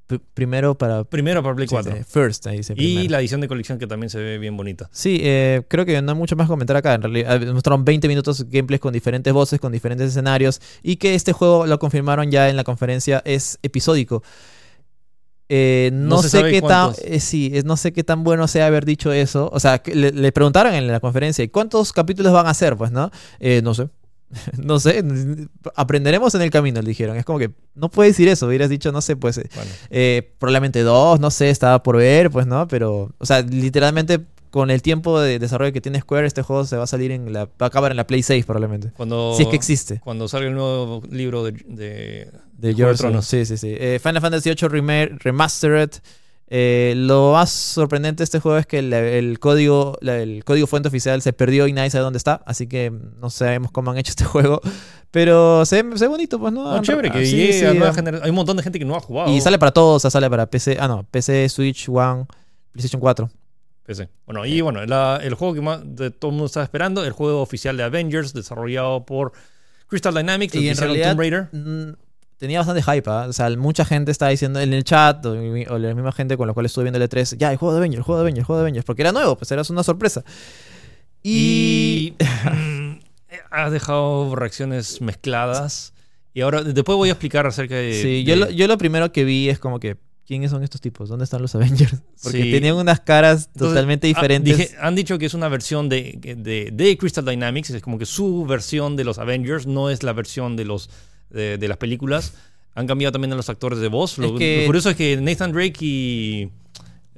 Pr- primero para... Primero para Play sí, 4. sí, first, ahí dice y la edición de colección que también se ve bien bonita. Sí, eh, creo que no hay mucho más que comentar acá. En realidad, eh, mostraron 20 minutos de gameplays con diferentes voces, con diferentes escenarios. Y que este juego, lo confirmaron ya en la conferencia, es episódico. Eh, no, sé qué tan, eh, sí, no sé qué tan bueno sea haber dicho eso. O sea, le, le preguntaron en la conferencia, ¿y cuántos capítulos van a hacer? Pues, ¿no? Eh, no sé. no sé. Aprenderemos en el camino, le dijeron. Es como que no puedes decir eso. Hubieras dicho, no sé, pues, eh, Bueno, eh, probablemente dos, no sé, estaba por ver, pues no, pero, o sea, literalmente con el tiempo de desarrollo que tiene Square, este juego se va a salir en la, va a acabar en la Play 6 probablemente. cuando, Si es que existe. cuando salga el nuevo libro de, de, De George Tronos. Sí, sí, sí. Eh, Final Fantasy VIII Rema- Remastered. Eh, lo más sorprendente de este juego es que el, el código, la- el código fuente oficial se perdió y nadie sabe dónde está. Así que no sabemos cómo han hecho este juego. Pero se, ve- bonito, pues, ¿no? No, chévere, que Ah, sí, sí, a nueva ah. genera- Hay un montón de gente que no ha jugado. Y sale para todos, o sea, sale para PC. Ah, no, PC, Switch, One, PlayStation 4. PC. Bueno, y bueno, la- el juego que más de todo el mundo estaba esperando, el juego oficial de Avengers, desarrollado por Crystal Dynamics, Y en realidad Tomb Raider. Tenía bastante hype, ¿ah? O sea, mucha gente está diciendo en el chat, o, la misma gente con la cual estuve viendo el E3, ya, el juego de Avengers, el juego de Avengers, el juego de Avengers, porque era nuevo, pues era una sorpresa. Y... Y mm, ha dejado reacciones mezcladas. Y ahora, después voy a explicar acerca de... Sí, de- yo lo, yo lo primero que vi es como que, ¿quiénes son estos tipos? ¿Dónde están los Avengers? Porque Sí. tenían unas caras totalmente ah, diferentes. dije- han dicho que es una versión de, de, de Crystal Dynamics, es como que su versión de los Avengers no es la versión de, los, de, de las películas. Han cambiado también a los actores de voz. Lo, Es que- lo curioso es que Nathan Drake y,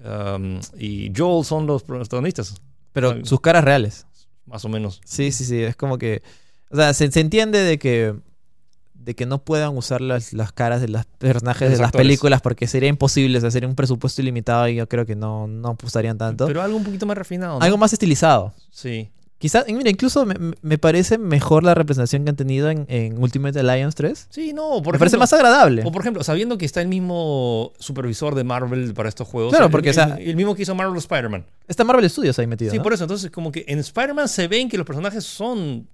um, y Joel son los protagonistas, pero ah, sus caras reales. más o menos. Sí, sí, sí. Es como que. O sea, se, se entiende de que. De que no puedan usar las, las caras de los personajes De las actores. películas porque sería imposible. O sea, sería un presupuesto ilimitado y yo creo que no, no apostarían tanto. Pero algo un poquito más refinado. ¿no? Algo más estilizado. Sí. Quizás, mira, incluso me, me parece mejor la representación que han tenido en, en Ultimate Alliance 3. Sí, no, por me parece más agradable. O por ejemplo, sabiendo que está el mismo supervisor de Marvel para estos juegos. Claro, porque, o el, sea- el mismo que hizo Marvel Spider-Man. Está Marvel Studios ahí metido. Sí, ¿no? por eso. Entonces, como que en Spider-Man se ven que los personajes son.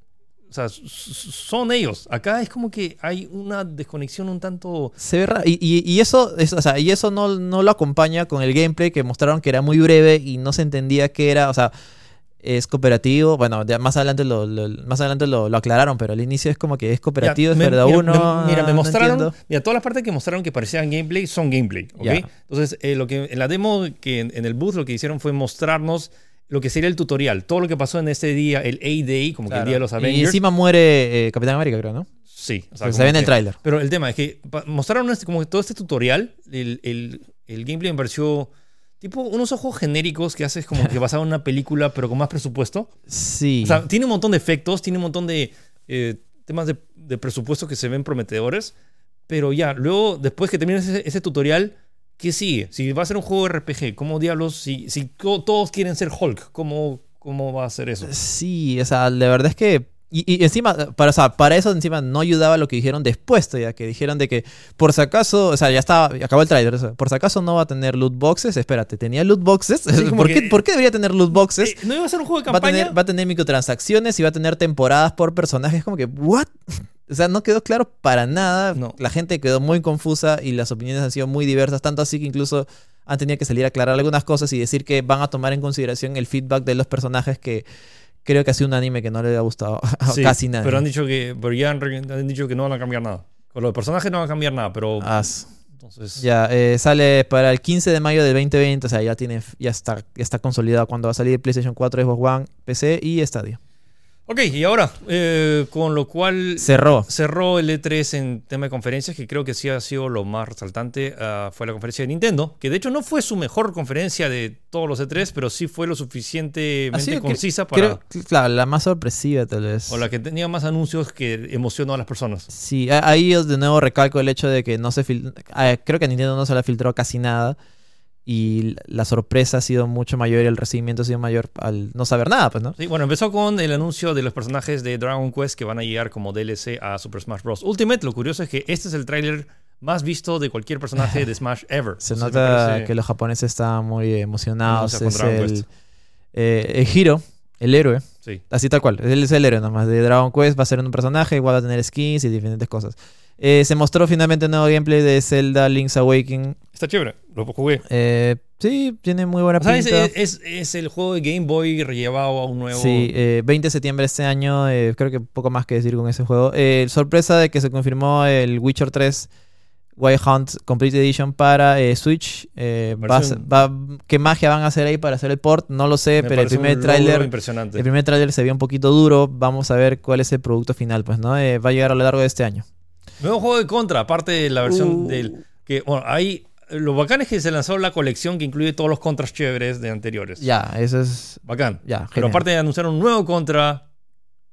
O sea, son ellos. Acá es como que hay una desconexión un tanto. Se ve raro. Y, y- y eso, es- o sea, y eso no, no lo acompaña con el gameplay que mostraron que era muy breve y no se entendía qué era. O sea, es cooperativo. Bueno, ya más adelante lo, lo- más adelante lo, lo aclararon, pero al inicio es como que es cooperativo, Ya, es me- verdad uno. me- mira, me no mostraron. entiendo. mira, todas las partes que mostraron que parecían gameplay son gameplay. ¿ok? Ya. Entonces, eh, lo que en la demo, que en, en el booth lo que hicieron fue mostrarnos lo que sería el tutorial. Todo lo que pasó en este día, el A-Day, como que el día de los Y Avengers. encima muere eh, Capitán América, creo, ¿no? sí. o sea, se ve en el tráiler. Pero el tema es que mostraron este- como que todo este tutorial, el, el- el gameplay me pareció tipo unos ojos genéricos que haces como que basado en una película, pero con más presupuesto. Sí. O sea, tiene un montón de efectos, tiene un montón de eh, temas de, de presupuesto que se ven prometedores, pero ya, luego, después que termines ese, ese tutorial, ¿qué sigue? Si va a ser un juego RPG, ¿cómo diablos? Si, si to- todos quieren ser Hulk, ¿cómo, ¿cómo va a ser eso? Sí, o sea, la verdad es que. Y, y encima, para, o sea, para eso encima no ayudaba lo que dijeron después, ya que dijeron de que por si acaso, o sea, ya estaba, acabó el trailer, por si acaso no va a tener loot boxes, espérate, ¿tenía loot boxes? ¿Por, que- qué, por qué debería tener loot boxes? Eh, ¿No iba a ser un juego de va, a campaña? tener, va a tener microtransacciones y va a tener temporadas por personajes, como que, ¿what? O sea, no quedó claro para nada. No. La gente quedó muy confusa y las opiniones han sido muy diversas, tanto así que incluso han tenido que salir a aclarar algunas cosas y decir que van a tomar en consideración el feedback de los personajes que creo que ha sido un anime que no le ha gustado a Sí, casi nadie. Pero han dicho que, pero ya han, dicho que no van a cambiar nada. Con los personajes no van a cambiar nada, pero As. entonces Ya, eh, sale para el 15 de mayo del 2020, o sea, ya tiene, ya está, ya está consolidado cuando va a salir PlayStation 4, Xbox One, PC y Stadia. Ok, y ahora, eh, con lo cual Cerró. cerró el E3 en tema de conferencias, que creo que sí ha sido lo más resaltante, ah, fue la conferencia de Nintendo, que de hecho no fue su mejor conferencia de todos los E3, pero sí fue lo suficientemente concisa para... Creo, claro, la más sorpresiva tal vez. o la que tenía más anuncios que emocionó a las personas. Sí, ahí de nuevo recalco el hecho de que no se fil- creo que a Nintendo no se le filtró casi nada y la sorpresa ha sido mucho mayor y el recibimiento ha sido mayor al no saber nada, pues, ¿no? Sí, bueno, empezó con el anuncio de los personajes de Dragon Quest que van a llegar como DLC a Super Smash Bros. Ultimate. Lo curioso es que este es el tráiler más visto de cualquier personaje de Smash ever. Se Entonces, nota parece- que los japoneses están muy emocionados. Es el, eh, el Hiro, el héroe, Sí. así tal cual. Él es el héroe nomás de Dragon Quest, va a ser un personaje, igual va a tener skins y diferentes cosas. Eh, se mostró finalmente un nuevo gameplay de Zelda Link's Awakening. Está chévere, lo jugué. Eh, sí, tiene muy buena O sea, es, pinta. es- es el juego de Game Boy llevado a un nuevo... Sí, eh, 20 de septiembre de este año, eh, creo que poco más que decir con ese juego. Eh, sorpresa de que se confirmó el Witcher 3 Wild Hunt Complete Edition para eh, Switch. Eh, va ¿Qué magia van a hacer ahí para hacer el port? No lo sé, pero el primer tráiler... El primer tráiler se vio un poquito duro. Vamos a ver cuál es el producto final, pues, ¿no? Eh, va a llegar a lo largo de este año. Nuevo juego de Contra, aparte de la versión Uh. del... Que, bueno, ahí... Lo bacán es que se lanzó la colección que incluye todos los contras chéveres de anteriores. Ya, eso es... Bacán. Ya, Pero aparte de anunciar un nuevo Contra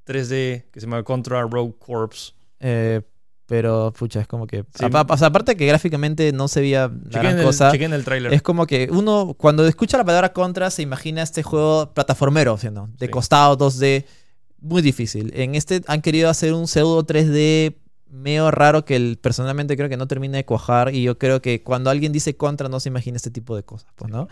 3D que se llama Contra Rogue Corps. Eh, pero, pucha, es como que... Sí. sea, aparte que gráficamente no se veía la gran el, cosa. chequen el tráiler. Es como que uno, cuando escucha la palabra contra, se imagina este juego plataformero, ¿sí o no? De Sí. costado, 2D, muy difícil. En este han querido hacer un pseudo 3D medio raro que el- personalmente creo que no termina de cuajar y yo creo que cuando alguien dice contra no se imagina este tipo de cosas, pues, ¿no?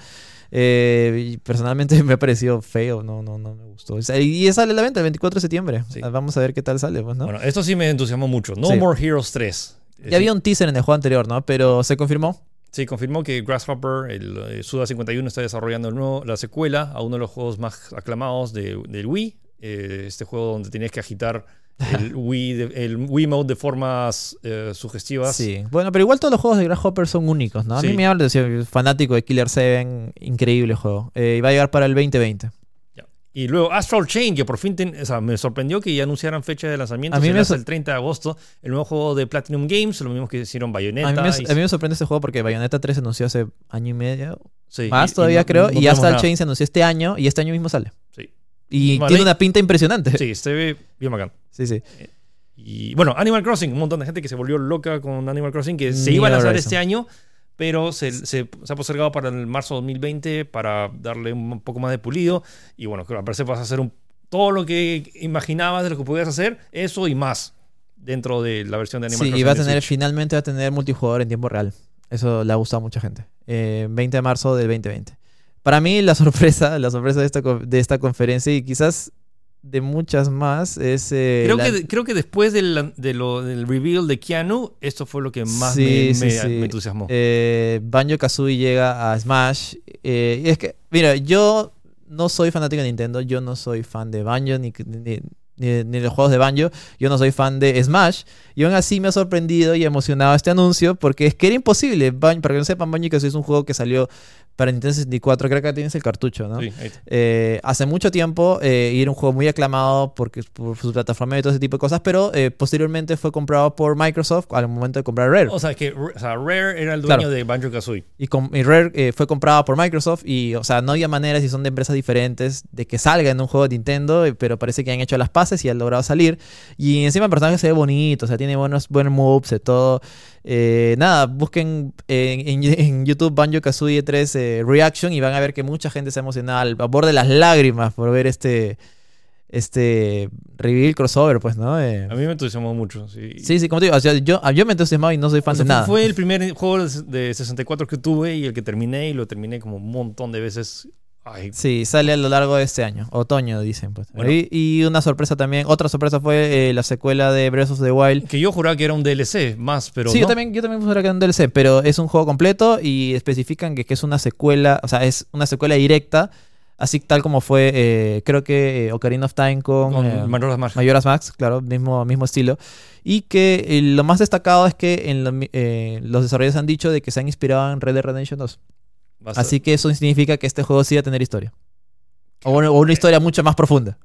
Eh, y personalmente me ha parecido feo, no, no, no me gustó. O sea, y sale la venta el 24 de septiembre. Sí. Vamos a ver qué tal sale, pues, ¿no? Bueno, esto sí me entusiasmó mucho. No Sí. More Heroes 3. ya había un teaser en el juego anterior, ¿no? Pero se confirmó. Sí, confirmó que Grasshopper, el eh, Suda 51, está desarrollando el nuevo- la secuela a uno de los juegos más aclamados de- del Wii. Eh, este juego donde tenías que agitar el Wii, de- el Wii Mode de formas eh, sugestivas. Sí, bueno, pero igual todos los juegos de Grasshopper son únicos, ¿no? A mí me llama la atención, fanático de Killer 7, increíble juego. Eh, y va a llegar para el 2020. Ya. Y luego Astral Chain, que por fin ten- o sea, me sorprendió que ya anunciaran fecha de lanzamiento. A mí me el 30 de agosto. El nuevo juego de Platinum Games, lo mismo que hicieron Bayonetta. A mí, me, y- a mí me sorprende este juego porque Bayonetta 3 se anunció hace año y medio, sí, más y- y todavía no- creo, no y Astral nada. Chain se anunció este año y este año mismo sale. Sí. Y Vale. tiene una pinta impresionante. Sí, se ve bien bacán. sí. sí. Y bueno, Animal Crossing, un montón de gente que se volvió loca con Animal Crossing, que se iba a lanzar este año, pero se, se- se ha postergado para el marzo 2020 para darle un poco más de pulido. Y bueno, creo que al parecer vas a hacer un, todo lo que imaginabas de lo que podías hacer, eso y más dentro de la versión de Animal Sí, Crossing. y va a tener, finalmente va a tener multijugador en tiempo real. Eso le ha gustado a mucha gente. Eh, 20 de marzo del 2020. Para mí, la sorpresa, la sorpresa de esta, de esta conferencia y quizás de muchas más es. eh, Creo, la- que, creo que después del, de lo, del reveal de Keanu, esto fue lo que más Sí, me, sí, me- sí. me entusiasmó. eh, Banjo Kazooie llega a Smash. eh, y es que, mira, yo no soy fanático de Nintendo. Yo no soy fan de Banjo ni, ni, ni- ni de los juegos de Banjo. Yo no soy fan de Smash. Y aún así me ha sorprendido y emocionado este anuncio porque es que era imposible. Ban- para que no sepan, Banjo Kazooie es un juego que salió para Nintendo 64. Creo que tienes el cartucho, ¿no? Sí, ahí está. Eh, hace mucho tiempo eh, y era un juego muy aclamado porque, por su plataforma y todo ese tipo de cosas, pero eh, posteriormente fue comprado por Microsoft al momento de comprar Rare. O sea, que o sea, Rare era el dueño Claro. de Banjo Kazooie. Y, y Rare eh, fue comprada por Microsoft y, o sea, no había manera, si son de empresas diferentes, de que salga en un juego de Nintendo, eh, pero parece que han hecho las paces y han logrado salir. Y encima el personaje se ve bonito, o sea, tiene buenos, buenos moves y todo. Eh, nada, busquen en, en- en YouTube Banjo Kazooie 3 eh, Reaction y van a ver que mucha gente se ha emocionado al borde de las lágrimas por ver este, este reveal crossover, pues, ¿no? Eh, A mí me entusiasmó mucho. Sí, sí, sí, como te digo, o sea, yo, yo me he entusiasmado y no soy fan O sea, de fue- nada. Fue el primer juego de 64 que tuve y el que terminé y lo terminé como un montón de veces. Ay, Sí, sale a lo largo de este año. Otoño, dicen. Pues. Bueno. Y, y una sorpresa también. Otra sorpresa fue eh, la secuela de Breath of the Wild. que yo juraba que era un DLC más, pero sí, no. yo también, yo también pensaba que era un DLC, pero es un juego completo y especifican que, que es una secuela, o sea, es una secuela directa, así tal como fue, eh, creo que eh, Ocarina of Time con, con eh, Majora's Mask. Majora's Max, claro, mismo, mismo estilo. Y que eh, lo más destacado es que en lo los desarrolladores han dicho de que se han inspirado en Red Dead Redemption 2. Así que eso significa que este juego sí va a tener historia. O una historia mucho más profunda.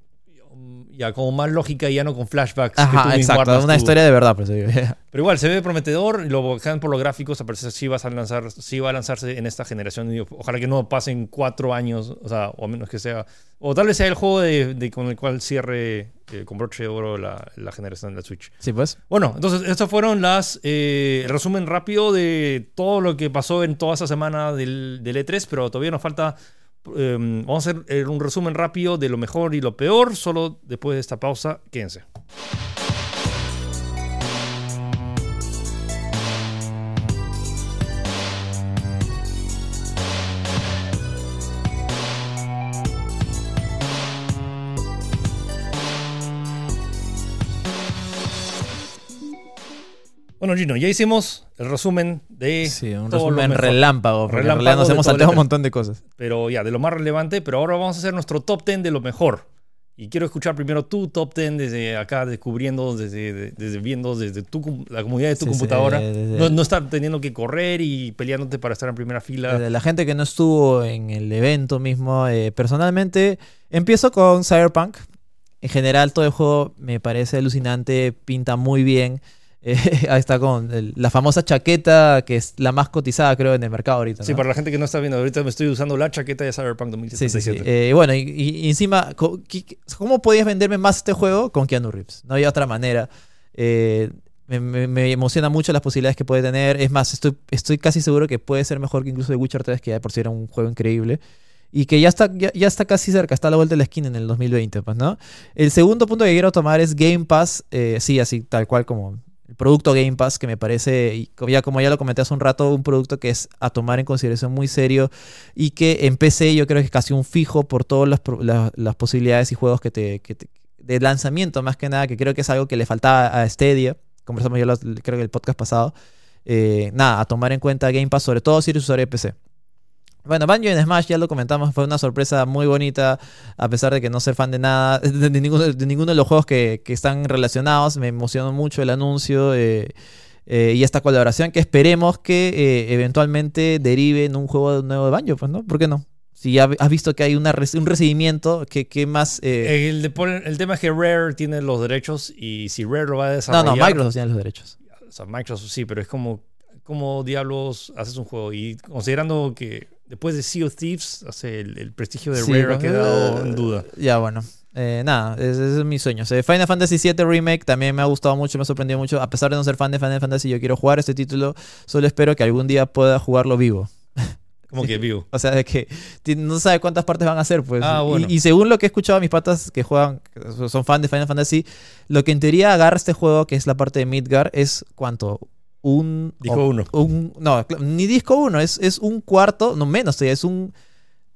Ya, como más lógica y ya no con flashbacks. que tú Ajá, exacto. guardas Una historia de verdad, por eso digo. Pero igual, se ve prometedor lo bajan por los gráficos. A parecer sí, vas a lanzar, sí va a lanzarse en esta generación. ojalá que no pasen cuatro años, o sea, o a menos que sea. O tal vez sea el juego de, de- con el cual cierre eh, con broche de oro la, la generación de la Switch. Sí, pues. Bueno, entonces, estas fueron las. eh, resumen rápido de todo lo que pasó en toda esa semana del, del E3, pero todavía nos falta. Eh, vamos a hacer eh, un resumen rápido de lo mejor y lo peor, solo después de esta pausa. Quédense. Bueno, Gino, ya hicimos el resumen de Sí, un todo lo resumen mejor. relámpago. Porque Relámpago en realidad nos hemos saltado un E3. montón de cosas. pero ya, de lo más relevante, pero ahora vamos a hacer nuestro top 10 de lo mejor. Y quiero escuchar primero tu top 10 desde acá, descubriendo, desde, desde viendo desde tu, la comunidad de tu Sí, sí, computadora. desde- no, no estar teniendo que correr y peleándote para estar en primera fila. De la gente que no estuvo en el evento mismo, eh, personalmente, empiezo con Cyberpunk. En general, todo el juego me parece alucinante, pinta muy bien. Eh, ahí está con el- la famosa chaqueta, que es la más cotizada, creo, en el mercado ahorita. Sí, para la gente que no está viendo, ahorita me estoy usando la chaqueta de Cyberpunk Sí, sí, sí. 2077. Eh, bueno, y, encima, ¿cómo podías venderme más este juego con Keanu Reeves? No había otra manera. Eh, me, me- me emociona mucho las posibilidades que puede tener. Es más, estoy, estoy casi seguro que puede ser mejor que incluso The Witcher 3, que ya por sí era un juego increíble. Y que ya está, ya, ya está casi cerca, está a la vuelta de la esquina en el 2020, pues, ¿no? El segundo punto que quiero tomar es Game Pass. eh, sí, así, tal cual como el producto Game Pass, que me parece, ya, como ya lo comenté hace un rato, un producto que es a tomar en consideración muy serio y que en PC yo creo que es casi un fijo por todas las, las posibilidades y juegos que te, que te- de lanzamiento más que nada, que creo que es algo que le faltaba a Stadia, conversamos los- creo que el podcast pasado, Eh, nada, a tomar en cuenta Game Pass, sobre todo si eres usuario de PC. Bueno, Banjo en Smash, ya lo comentamos, fue una sorpresa muy bonita, a pesar de que no ser fan de nada, de, ninguno, de ninguno de los juegos que, que están relacionados. Me emocionó mucho el anuncio eh, eh, y esta colaboración que esperemos que eh, eventualmente derive en un juego nuevo de Banjo, pues, ¿no? ¿Por qué no? Si ya has visto que hay una, un recibimiento, ¿qué, qué más? El, de el tema es que Rare tiene los derechos y si Rare lo va a no, desarrollar... no, Microsoft tiene los derechos. O sea, Microsoft sí, pero es como, como diablos haces un juego. Y considerando que después de Sea of Thieves, hace el, el prestigio de Sí, Rare ha quedado en duda. Ya, bueno. Eh, nada, ese es mi sueño. O sea, Final Fantasy VII Remake también me ha gustado mucho, me ha sorprendido mucho. A pesar de no ser fan de Final Fantasy, yo quiero jugar este título. Solo espero que algún día pueda jugarlo vivo. Como que vivo. O sea, de que no sabe cuántas partes van a ser, pues. Ah, Y- bueno. y, según lo que he escuchado a mis patas que juegan, que son fan de Final Fantasy, lo que en teoría agarra este juego, que es la parte de Midgar, es cuánto? Un. Disco o- uno. un- no, cl- ni disco uno, es, es un cuarto, no menos, es un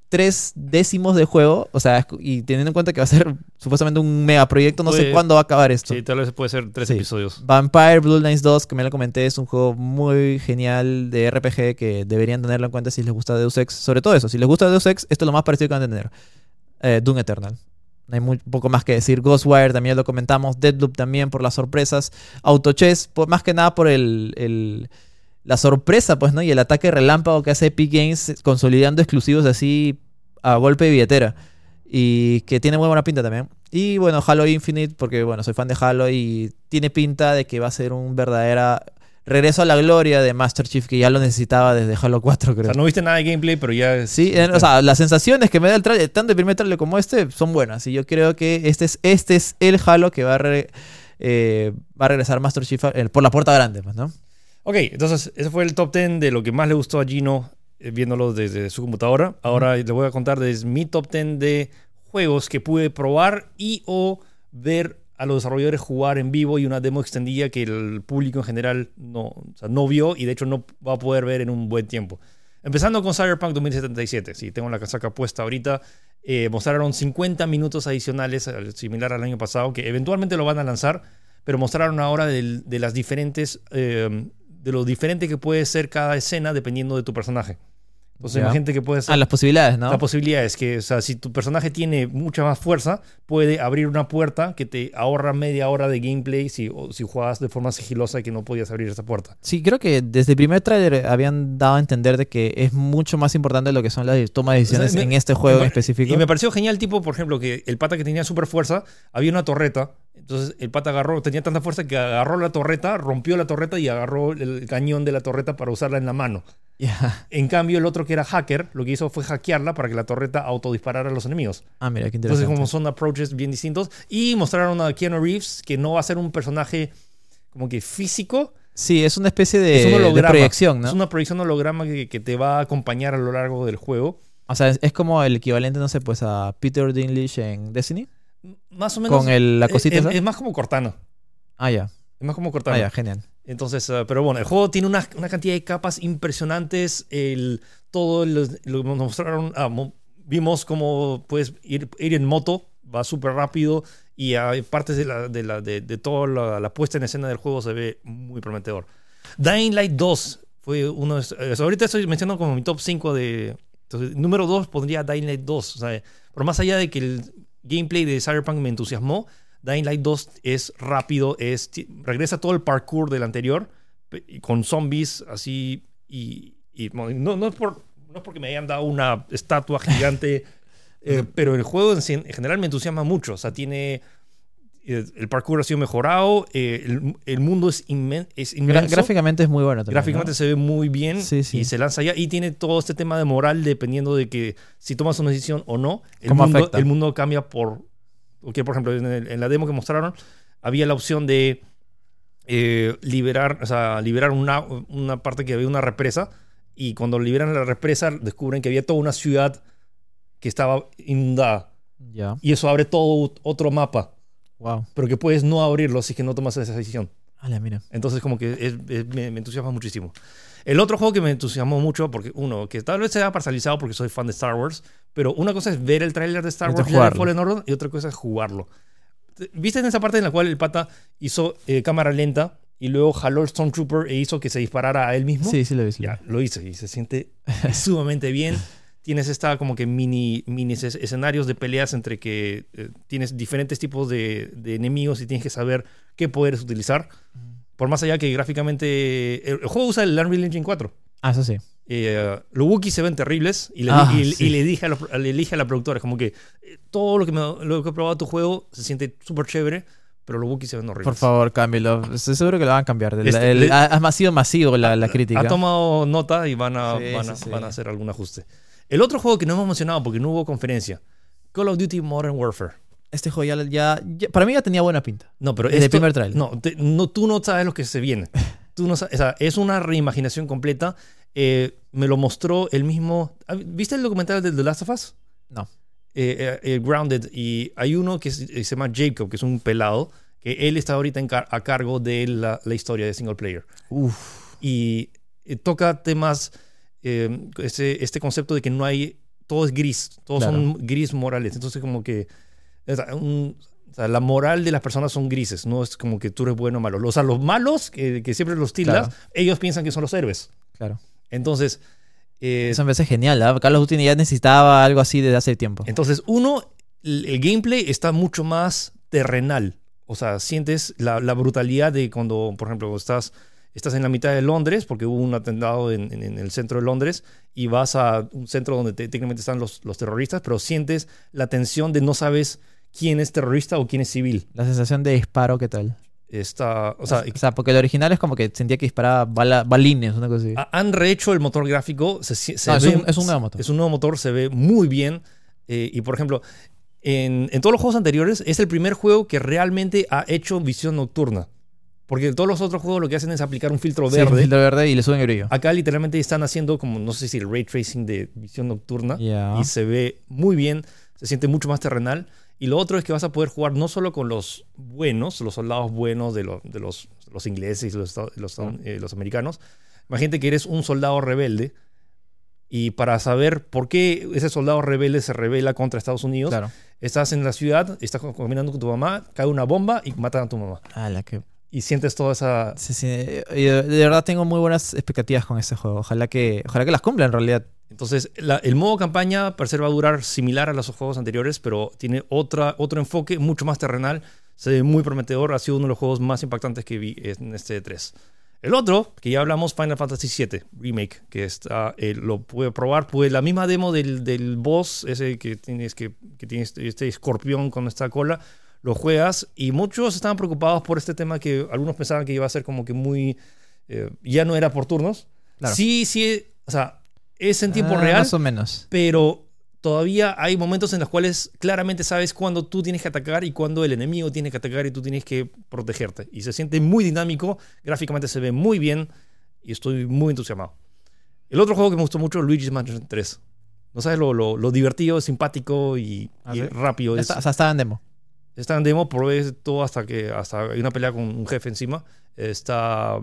tres décimos de juego. O sea, y teniendo en cuenta que va a ser supuestamente un megaproyecto, no sé cuándo va a acabar esto. Sí, tal vez puede ser tres Sí. episodios. Vampire Blue Lines 2, que me lo comenté, es un juego muy genial de RPG que deberían tenerlo en cuenta si les gusta Deus Ex. Sobre todo eso, si les gusta Deus Ex, esto es lo más parecido que van a tener. Eh, Doom Eternal. No hay muy poco más que decir. Ghostwire también lo comentamos. Deadloop también por las sorpresas. Autochess, por- más que nada por el, el- la sorpresa, pues, ¿no? Y el ataque relámpago que hace Epic Games consolidando exclusivos así a golpe de billetera. Y que tiene muy buena pinta también. Y bueno, Halo Infinite, porque bueno, soy fan de Halo y tiene pinta de que va a ser un verdadera regreso a la gloria de Master Chief que ya lo necesitaba desde Halo 4, O creo. sea, no viste nada de gameplay, pero ya... Sí, eh, o sea, las sensaciones que me da el trailer, tanto el primer trailer como este, son buenas. Y yo creo que este es, este es el Halo que va a, re- eh, va a regresar Master Chief eh, por la puerta grande, pues, ¿no? Ok, entonces ese fue el top 10 de lo que más le gustó a Gino eh, viéndolo desde su computadora. Ahora le voy a contar desde mi top 10 de juegos que pude probar y o ver a los desarrolladores jugar en vivo y una demo extendida que el público en general no, no vio y de hecho no va a poder ver en un buen tiempo. Empezando con Cyberpunk 2077, sí, tengo la casaca puesta ahorita. Eh, mostraron 50 minutos adicionales, al- similar al año pasado, que eventualmente lo van a lanzar, pero mostraron ahora del- de las diferentes, eh, de lo diferente que puede ser cada escena dependiendo de tu personaje. Entonces, Ya. imagínate que puede ser. Ah, las posibilidades, ¿no? La posibilidad es que, o sea, si tu personaje tiene mucha más fuerza, puede abrir una puerta que te ahorra media hora de gameplay si, o si juegas de forma sigilosa y que no podías abrir esa puerta. Sí, creo que desde el primer tráiler habían dado a entender de que es mucho más importante lo que son las tomas de decisiones O sea, me- en este juego en específico. Y me pareció genial, tipo, por ejemplo, que el pata que tenía super fuerza, había una torreta. Entonces el pata agarró, tenía tanta fuerza que agarró la torreta, rompió la torreta y agarró el cañón de la torreta para usarla en la mano. Ya. En cambio, el otro que era hacker, lo que hizo fue hackearla para que la torreta autodisparara a los enemigos. Ah, mira, qué Entonces, interesante. como son approaches bien distintos. Y mostraron a Keanu Reeves, que no va a ser un personaje como que físico, Sí, es una especie de, es un de holograma. proyección, ¿no? Es una proyección holograma que, que te va a acompañar a lo largo del juego. O sea, es, es como el equivalente, no sé, pues a Peter Dinklage en Destiny. Más o menos. Con el, la cosita es, esa. es más como Cortana. Ah, ya. Es más como Ah, Cortana. ya, genial. Entonces, eh, pero bueno, el juego tiene una, una cantidad de capas impresionantes. El, todo lo, lo que nos mostraron. ah, mo- vimos cómo puedes ir, ir en moto, va súper rápido. Y hay partes de, la, de, la, de, de toda la, la puesta en escena del juego se ve muy prometedor. Dying Light 2 fue uno de esos- eh, ahorita estoy mencionando como mi top 5 de. Entonces, número 2 pondría Dying Light 2. O sea, por más allá de que el gameplay de Cyberpunk me entusiasmó, Dying Light 2 es rápido, es, regresa todo el parkour del anterior, con zombies así. Y, no, no, es por, no es porque me hayan dado una estatua gigante, eh, pero el juego en general me entusiasma mucho. O sea, tiene. Eh, El parkour ha sido mejorado, eh, el, el mundo es, inmen- es inmenso. gráficamente es muy bueno también. Gráficamente ¿no? se ve muy bien Sí, sí. y se lanza ya. Y tiene todo este tema de moral dependiendo de que si tomas una decisión o no, el, ¿Cómo mundo, afecta? el mundo cambia por... porque por ejemplo, en, el- en la demo que mostraron, había la opción de eh, liberar, o sea, liberar una, una parte que había una represa. Y cuando liberan la represa, descubren que había toda una ciudad que estaba inundada. Ya. Y eso abre todo otro mapa. Wow. Pero que puedes no abrirlo si es que no tomas esa decisión. Mira. Entonces como que es- es- me, me entusiasma muchísimo. El otro juego que me entusiasmó mucho, porque uno, que tal vez sea parcializado porque soy fan de Star Wars, pero una cosa es ver el tráiler de Star Wars jugarlo. Fallen Order y otra cosa es jugarlo. ¿Viste en esa parte en la cual el pata hizo eh, cámara lenta y luego jaló el Stormtrooper e hizo que se disparara a él mismo? Sí, sí lo lo Ya, lo hizo y se siente sumamente bien. Tienes esta como que mini, mini es- escenarios de peleas entre que eh, tienes diferentes tipos de, de enemigos y tienes que saber qué poderes utilizar. Por más allá que gráficamente... El, el juego usa el Unreal Engine 4. Ah, eso sí. Eh, los Wookiees se ven terribles y le, Ah, y- sí. y le dije a, los- le dije a la productora, como que eh, todo lo que, me, lo que he probado tu juego se siente súper chévere, pero los Wookiees se ven horribles. Por favor, cámbialo. Estoy seguro que lo van a cambiar. El- Este, el- le- ha, ha sido masivo la, la crítica. Ha tomado nota y van a, Sí, van, a, sí. van a hacer algún ajuste. El otro juego que no hemos mencionado porque no hubo conferencia, Call of Duty Modern Warfare. Este juego ya, ya- ya- Para mí ya tenía buena pinta. No, pero Desde el primer tráiler. No, te- no, tú no sabes lo que se viene. Tú no sabes, o sea, es una reimaginación completa. Eh, me lo mostró el mismo. ¿Viste el documental de The Last of Us? No. Eh, eh, eh, Grounded. Y hay uno que se, se llama Jacob, que es un pelado, que él está ahorita en car- a cargo de la, la historia de single player. Uf. Y toca temas, eh, este, este concepto de que no hay, todo es gris, todos Claro. son gris morales. Entonces como que o sea, un- o sea, la moral de las personas son grises, no es como que tú eres bueno o malo. O sea, los malos, que, que siempre los tildas, Claro. ellos piensan que son los héroes. Claro. Entonces, eh, Eso me parece genial. ¿ah? Carlos Duty ya necesitaba algo así desde hace tiempo. entonces uno, el, el gameplay está mucho más terrenal. O sea, sientes la, la brutalidad de cuando, por ejemplo, estás, estás en la mitad de Londres, porque hubo un atentado en, en- en el centro de Londres, y vas a un centro donde te- técnicamente están los, los terroristas, pero sientes la tensión de no sabes quién es terrorista o quién es civil. La sensación de disparo, ¿qué tal? Está, o sea, o sea, porque el original es como que sentía que disparaba bala- balines, una cosa así. ha- han rehecho el motor gráfico. Se, se No, es un- es un nuevo motor. Es un nuevo motor, se ve muy bien. eh, y por ejemplo, en, en todos los juegos anteriores, es el primer juego que realmente ha hecho visión nocturna. Porque todos los otros juegos lo que hacen es aplicar un filtro Sí, verde. filtro verde y le suben el brillo. Acá literalmente están haciendo como, no sé si el ray tracing de visión nocturna. Ya. Y se ve muy bien, se siente mucho más terrenal. Y lo otro es que vas a poder jugar no solo con los buenos, los soldados buenos de, lo- de los, los ingleses y los, los, eh, los americanos. Imagínate que eres un soldado rebelde y para saber por qué ese soldado rebelde se revela contra Estados Unidos, Claro. estás en la ciudad, estás caminando con tu mamá, cae una bomba y matan a tu mamá. Ah, la que... Y sientes toda esa... Sí, sí. Yo de verdad tengo muy buenas expectativas con este juego. Ojalá que, ojalá que las cumpla en realidad. Entonces, la- el modo campaña parece va a durar similar a los juegos anteriores, pero tiene otra, otro enfoque mucho más terrenal. Se ve muy prometedor. Ha sido uno de los juegos más impactantes que vi en este 3. El otro, que ya hablamos, Final Fantasy VII Remake, que está, eh, lo pude probar. Pues la misma demo del, del boss, ese que tienes que, que tiene este, este escorpión con esta cola, lo juegas. Y muchos estaban preocupados por este tema que algunos pensaban que iba a ser como que muy. eh, ya no era por turnos. Claro. Sí, sí, o sea, es en tiempo Ah, real Más o menos. pero todavía hay momentos en los cuales claramente sabes cuándo tú tienes que atacar y cuándo el enemigo tiene que atacar y tú tienes que protegerte. Y se siente muy dinámico, gráficamente se ve muy bien y estoy muy entusiasmado. El otro juego que me gustó mucho, Luigi's Mansion 3. No sabes lo, lo- lo divertido, simpático y, Ah, y ¿sí? rápido. Ya es. está- o sea, estaba en demo. Está en demo, probé todo hasta que hasta hay una pelea con un jefe encima. Está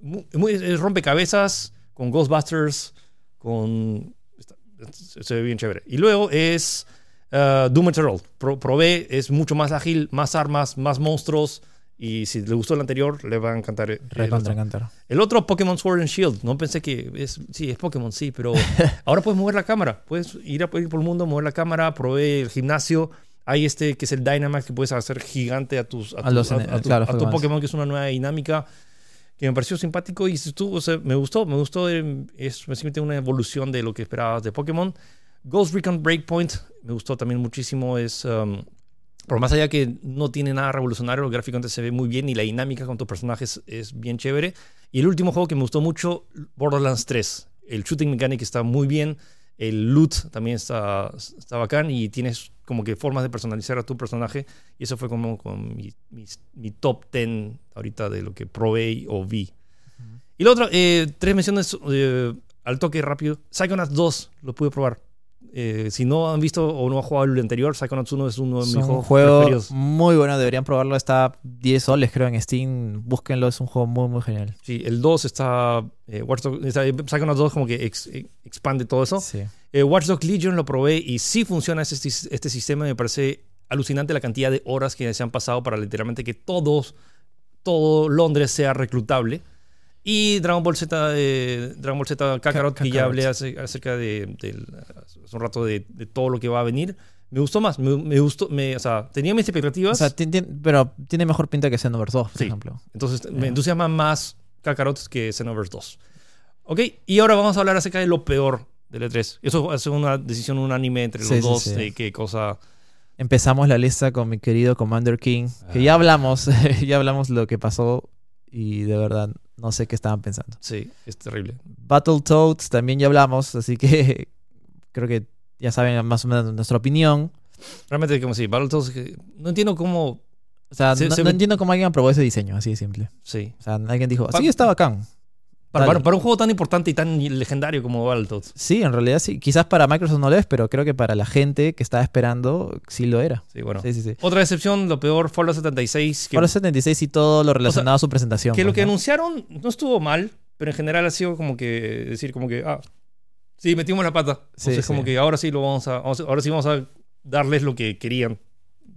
muy, muy- es rompecabezas con Ghostbusters, con está- se ve bien chévere. Y luego es uh, Doom Eternal. Pro- probé, es mucho más ágil, más armas, más monstruos. Y si le gustó el anterior, le va a encantar. el Recontra otro. encantar. El otro Pokémon Sword and Shield. No pensé que es. Sí, es Pokémon, sí, pero ahora puedes mover la cámara. Puedes ir, a, ir por el mundo, mover la cámara. Probé el gimnasio. Hay este que es el Dynamax que puedes hacer gigante a tus a, A tu- los a- a tu, claro, a tu Pokémon. Que es una nueva dinámica que me pareció simpático y estuvo, o sea, me gustó, me gustó. eh, Es básicamente una evolución de lo que esperabas de Pokémon. Ghost Recon Breakpoint me gustó también muchísimo. Es. um, por más allá que no tiene nada revolucionario, gráficamente se ve muy bien y la dinámica con tus personajes es bien chévere. Y el último juego que me gustó mucho, Borderlands 3. El shooting mechanic está muy bien, el loot también está, está bacán y tienes como que formas de personalizar a tu personaje. Y eso fue como, como mi, mi- mi top 10 ahorita de lo que probé o vi. Y lo otro, eh, tres menciones eh, al toque rápido. Psychonauts 2 lo pude probar. Eh, si no han visto o no han jugado el anterior, Psychonauts 1 es uno de mis juegos juego preferidos. muy bueno, deberían probarlo. Está 10 soles, creo, en Steam. Búsquenlo, es un juego muy, muy genial. Sí, el 2 está, eh, Watch Dogs- está- Psychonauts 2 como que ex- eh, expande todo eso. Sí. Eh, Watch Dogs Legion lo probé y sí funciona este, este sistema. Me parece alucinante la cantidad de horas que se han pasado para literalmente que todos, todo Londres sea reclutable. Y Dragon Ball Z, eh, Dragon Ball Z Kakarot, Ka- que ya hablé hace- acerca de, del- hace un rato de, de todo lo que va a venir. Me gustó más, me, me gustó, me, o sea, tenía mis O expectativas, sea, ti- ti- pero tiene mejor pinta que Xenoverse 2, por Sí. ejemplo. entonces me Ya. entusiasma más Kakarot que Xenoverse 2. Ok, y ahora vamos a hablar acerca de lo peor del E3. Eso es una decisión unánime entre los Sí, dos sí. de qué cosa... Empezamos la lista con mi querido Commander King, que ya Ah. hablamos, ya hablamos lo que pasó y de verdad no sé qué estaban pensando. Sí, es terrible. Battletoads también ya hablamos, así que creo que ya saben más o menos nuestra opinión. Realmente, como si Battletoads, que no entiendo cómo... O sea, Se- no, se no ve- entiendo cómo alguien aprobó ese diseño, así de simple. Sí. O sea, alguien dijo, Pa- sí, está bacán. Para, para- para un juego tan importante y tan legendario como Battletoads. Sí, en realidad sí. Quizás para Microsoft no lo es, pero creo que para la gente que estaba esperando sí lo era. Sí, bueno. Sí, sí, sí. Otra decepción, lo peor, Fallout 76. Que, Fallout 76 y todo lo relacionado a su presentación. que lo pues, que ¿no? anunciaron no estuvo mal, pero en general ha sido como que decir como que, ah, sí, metimos la pata. Entonces como que ahora sí lo vamos a, ahora sí vamos a darles lo que querían.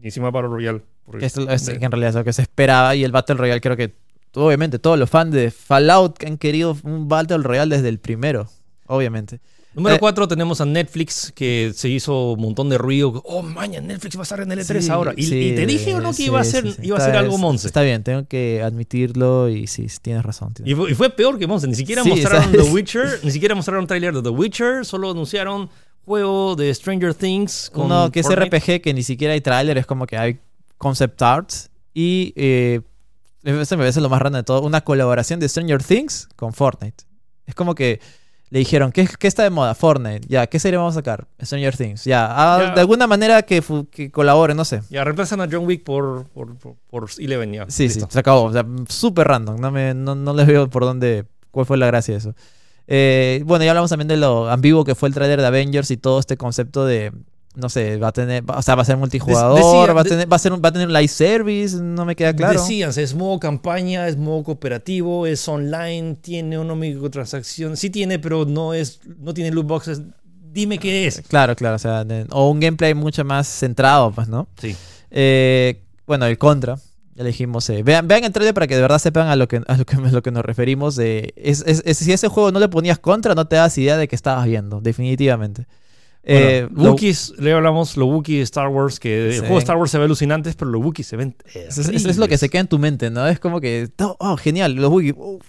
Y encima para Royal. Porque- es- que en realidad es lo que se esperaba y el Battle Royale creo que obviamente todos los fans de Fallout que han querido un Battle Royale desde el primero, obviamente. Número Eh, 4 tenemos a Netflix que se hizo un montón de ruido. Oh, maña, Netflix va a estar en el E3 Sí, ahora. Y, sí, y te dije o no que sí, iba a ser, iba a ser algo Monse. Está bien, tengo que admitirlo y sí, tienes razón. tienes Y fue, y fue peor que Monster. Ni siquiera mostraron ¿sabes? The Witcher. Ni siquiera mostraron trailer de The Witcher. Solo anunciaron juego de Stranger Things. Con Uno que es Fortnite. RPG, que ni siquiera hay tráiler, es como que hay concept arts. Y eh, eso me parece lo más raro de todo. Una colaboración de Stranger Things con Fortnite. Es como que le dijeron, ¿qué, qué está de moda? Fortnite. Ya, ¿qué serie vamos a sacar? Stranger Things. Ya, ah, Ya. de alguna manera que, que colabore, no sé. Ya reemplazan a John Wick por, por, por, por Eleven. Ya. Sí, Listo. sí, se acabó. O sea, súper random. No, me, no, no les veo por dónde, cuál fue la gracia de eso. Eh, bueno, ya hablamos también de lo ambiguo que fue el trailer de Avengers y todo este concepto de, no sé, va a tener, o sea, va a ser multijugador, va, a tener, va, a ser un, va a tener un live service, no me queda claro. Decían, es modo campaña, es modo cooperativo, es online, tiene una microtransacción. Sí tiene, pero no es no tiene loot boxes. Dime qué es. Claro, claro, o sea, o un gameplay mucho más centrado, pues, ¿no? Sí. Eh, bueno, el contra. Ya le dijimos, eh, vean, vean el trailer para que de verdad sepan a lo que, a lo que, a lo que nos referimos. eh, es, es- es- si ese juego no le ponías contra, no te das idea de que estabas viendo, definitivamente. Eh, Bueno, Wookiees, le hablamos, los Wookiees de Star Wars, que el Sí. juego de Star Wars se ve alucinantes, pero los Wookiees se ven. es, es- lo que se queda en tu mente, ¿no? Es como que, oh, oh, genial, los Wookiee, uf,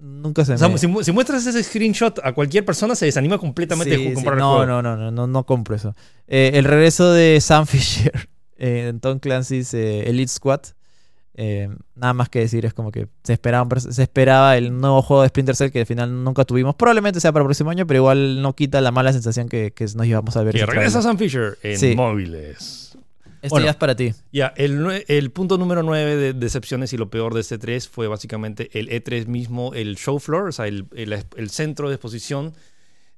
nunca se O sea, me... si, mu- si muestras ese screenshot a cualquier persona, se desanima completamente Sí, de sí, comprar el no, juego. no, no, no, no, no compro eso. Eh, el regreso de Sam Fisher en Tom Clancy's eh, Elite Squad. Eh, nada más que decir, es como que se esperaba, se esperaba el nuevo juego de Splinter Cell que al final nunca tuvimos. Probablemente sea para el próximo año, pero igual no quita la mala sensación que, que nos llevamos a ver. Que regresa. Sam Fisher en Sí. móviles. Esto Bueno. ya es para ti. Ya, el, nue- el punto número 9 de decepciones y lo peor de este 3 fue básicamente el E3 mismo, el show floor, o sea, el, el- el centro de exposición.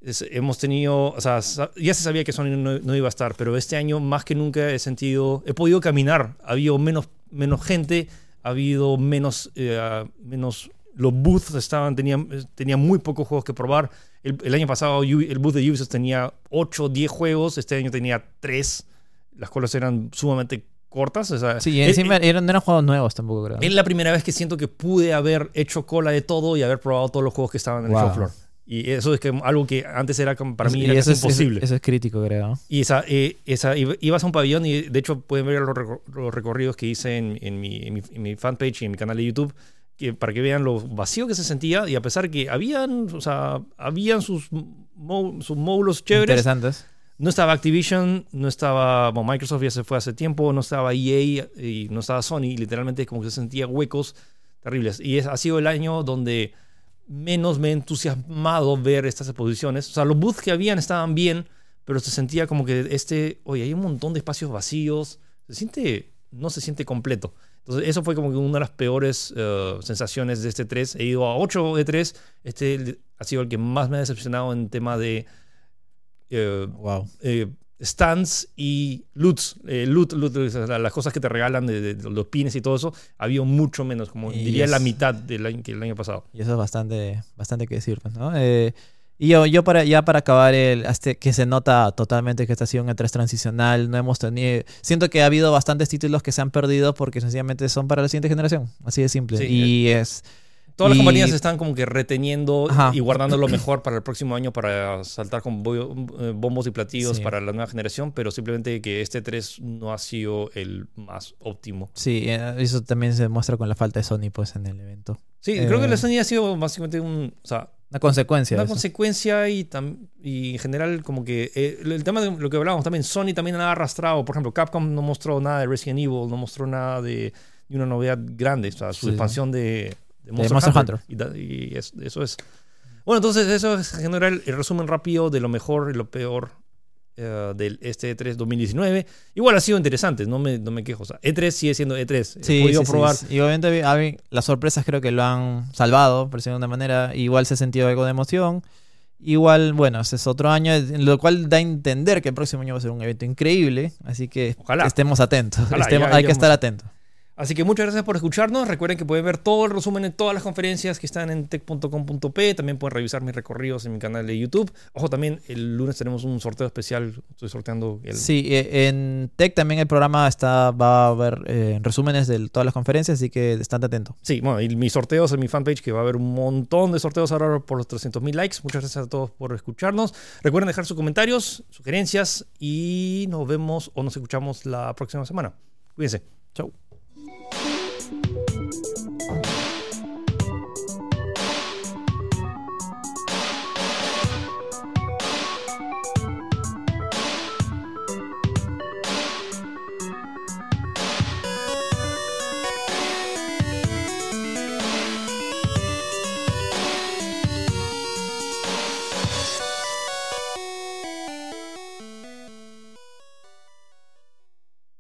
Es- hemos tenido, o sea, ya se sabía que Sony no, no iba a estar, pero este año más que nunca he sentido, he podido caminar, ha habido menos, menos gente, ha habido menos, eh, menos los booths estaban, tenían, tenían muy pocos juegos que probar. El, el año pasado el booth de Ubisoft tenía 8 o 10 juegos, este año tenía 3. Las colas eran sumamente cortas. O sea, Sí, eh, encima eh, eran, eran juegos nuevos tampoco, creo. es la primera vez que siento que pude haber hecho cola de todo y haber probado todos los juegos que estaban en Wow. el show floor. Y eso es que algo que antes era para mí Y era eso casi es, eso- imposible. Eso, es crítico, creo. Y esa, eh, esa, iba- ibas a un pabellón y de hecho pueden ver los, recor- los recorridos que hice en, en mi, en, mi, en mi fanpage y en mi canal de YouTube que, para que vean lo vacío que se sentía y a pesar que habían, o sea, habían sus, sus módulos chéveres, Interesantes. no estaba Activision, no estaba, bueno, Microsoft ya se fue hace tiempo, no estaba EA y no estaba Sony, literalmente como que se sentía huecos terribles. Y es, ha sido el año donde menos me he entusiasmado ver estas exposiciones. O sea, los booths que habían estaban bien, pero se sentía como que este, oye, hay un montón de espacios vacíos, se siente, no se siente completo. Entonces, eso fue como que una de las peores eh, sensaciones de este 3. He ido a 8 de 3. Este ha sido el que más me ha decepcionado en tema de eh, Wow. eh, stands y loots. Eh, loot, loot, las cosas que te regalan de, de los pines y todo eso, había mucho menos, como Y diría es- la mitad del año, que el año pasado. Y eso es bastante, bastante que decir, pues, ¿no? Eh, y yo, yo para, ya para acabar, el, hasta que se nota totalmente que esta ha sido un E3 transicional, no hemos tenido... Siento que ha habido bastantes títulos que se han perdido porque sencillamente son para la siguiente generación, así de simple. Sí, y es... Todas las Y- compañías están como que reteniendo Ajá. y guardando lo mejor para el próximo año para saltar con eh, bombos y platillos Sí. para la nueva generación, pero simplemente que este 3 no ha sido el más óptimo. Sí, eh, eso también se demuestra con la falta de Sony pues en el evento. Sí, Eh, creo que la Sony ha sido básicamente un, o sea, Una consecuencia. una consecuencia y, tam- y en general como que eh, el tema de lo que hablábamos también, Sony también ha arrastrado, por ejemplo, Capcom no mostró nada de Resident Evil, no mostró nada de, de una novedad grande, o sea, su Sí. expansión de, de Monster, Monster Hunter. Hunter. Y, y es- eso es. Bueno, entonces eso es en general el resumen rápido de lo mejor y lo peor eh, del este E3 2019. Igual ha sido interesante, no me, no me quejo. O sea, E3 sigue siendo E3. He Sí, podido sí, probar sí. Y obviamente a mí, las sorpresas creo que lo han salvado, por decirlo de una manera. Igual se ha sentido algo de emoción. Igual, bueno, ese es otro año, lo cual da a entender que el próximo año va a ser un evento increíble. Así que Ojalá. estemos atentos. Ojalá, estemos- ya hay que iremos. estar atentos. Así que muchas gracias por escucharnos. Recuerden que pueden ver todo el resumen en todas las conferencias que están en tech.com.p. También pueden revisar mis recorridos en mi canal de YouTube. Ojo, también el lunes tenemos un sorteo especial. Estoy sorteando el. Sí, eh, en Tech también el programa está, va a haber eh, resúmenes de todas las conferencias, así que estén atentos. Sí, bueno, y mis sorteos en mi fanpage, que va a haber un montón de sorteos ahora por los 300.000 likes. Muchas gracias a todos por escucharnos. Recuerden dejar sus comentarios, sugerencias y nos vemos o nos escuchamos la próxima semana. Cuídense. Chau.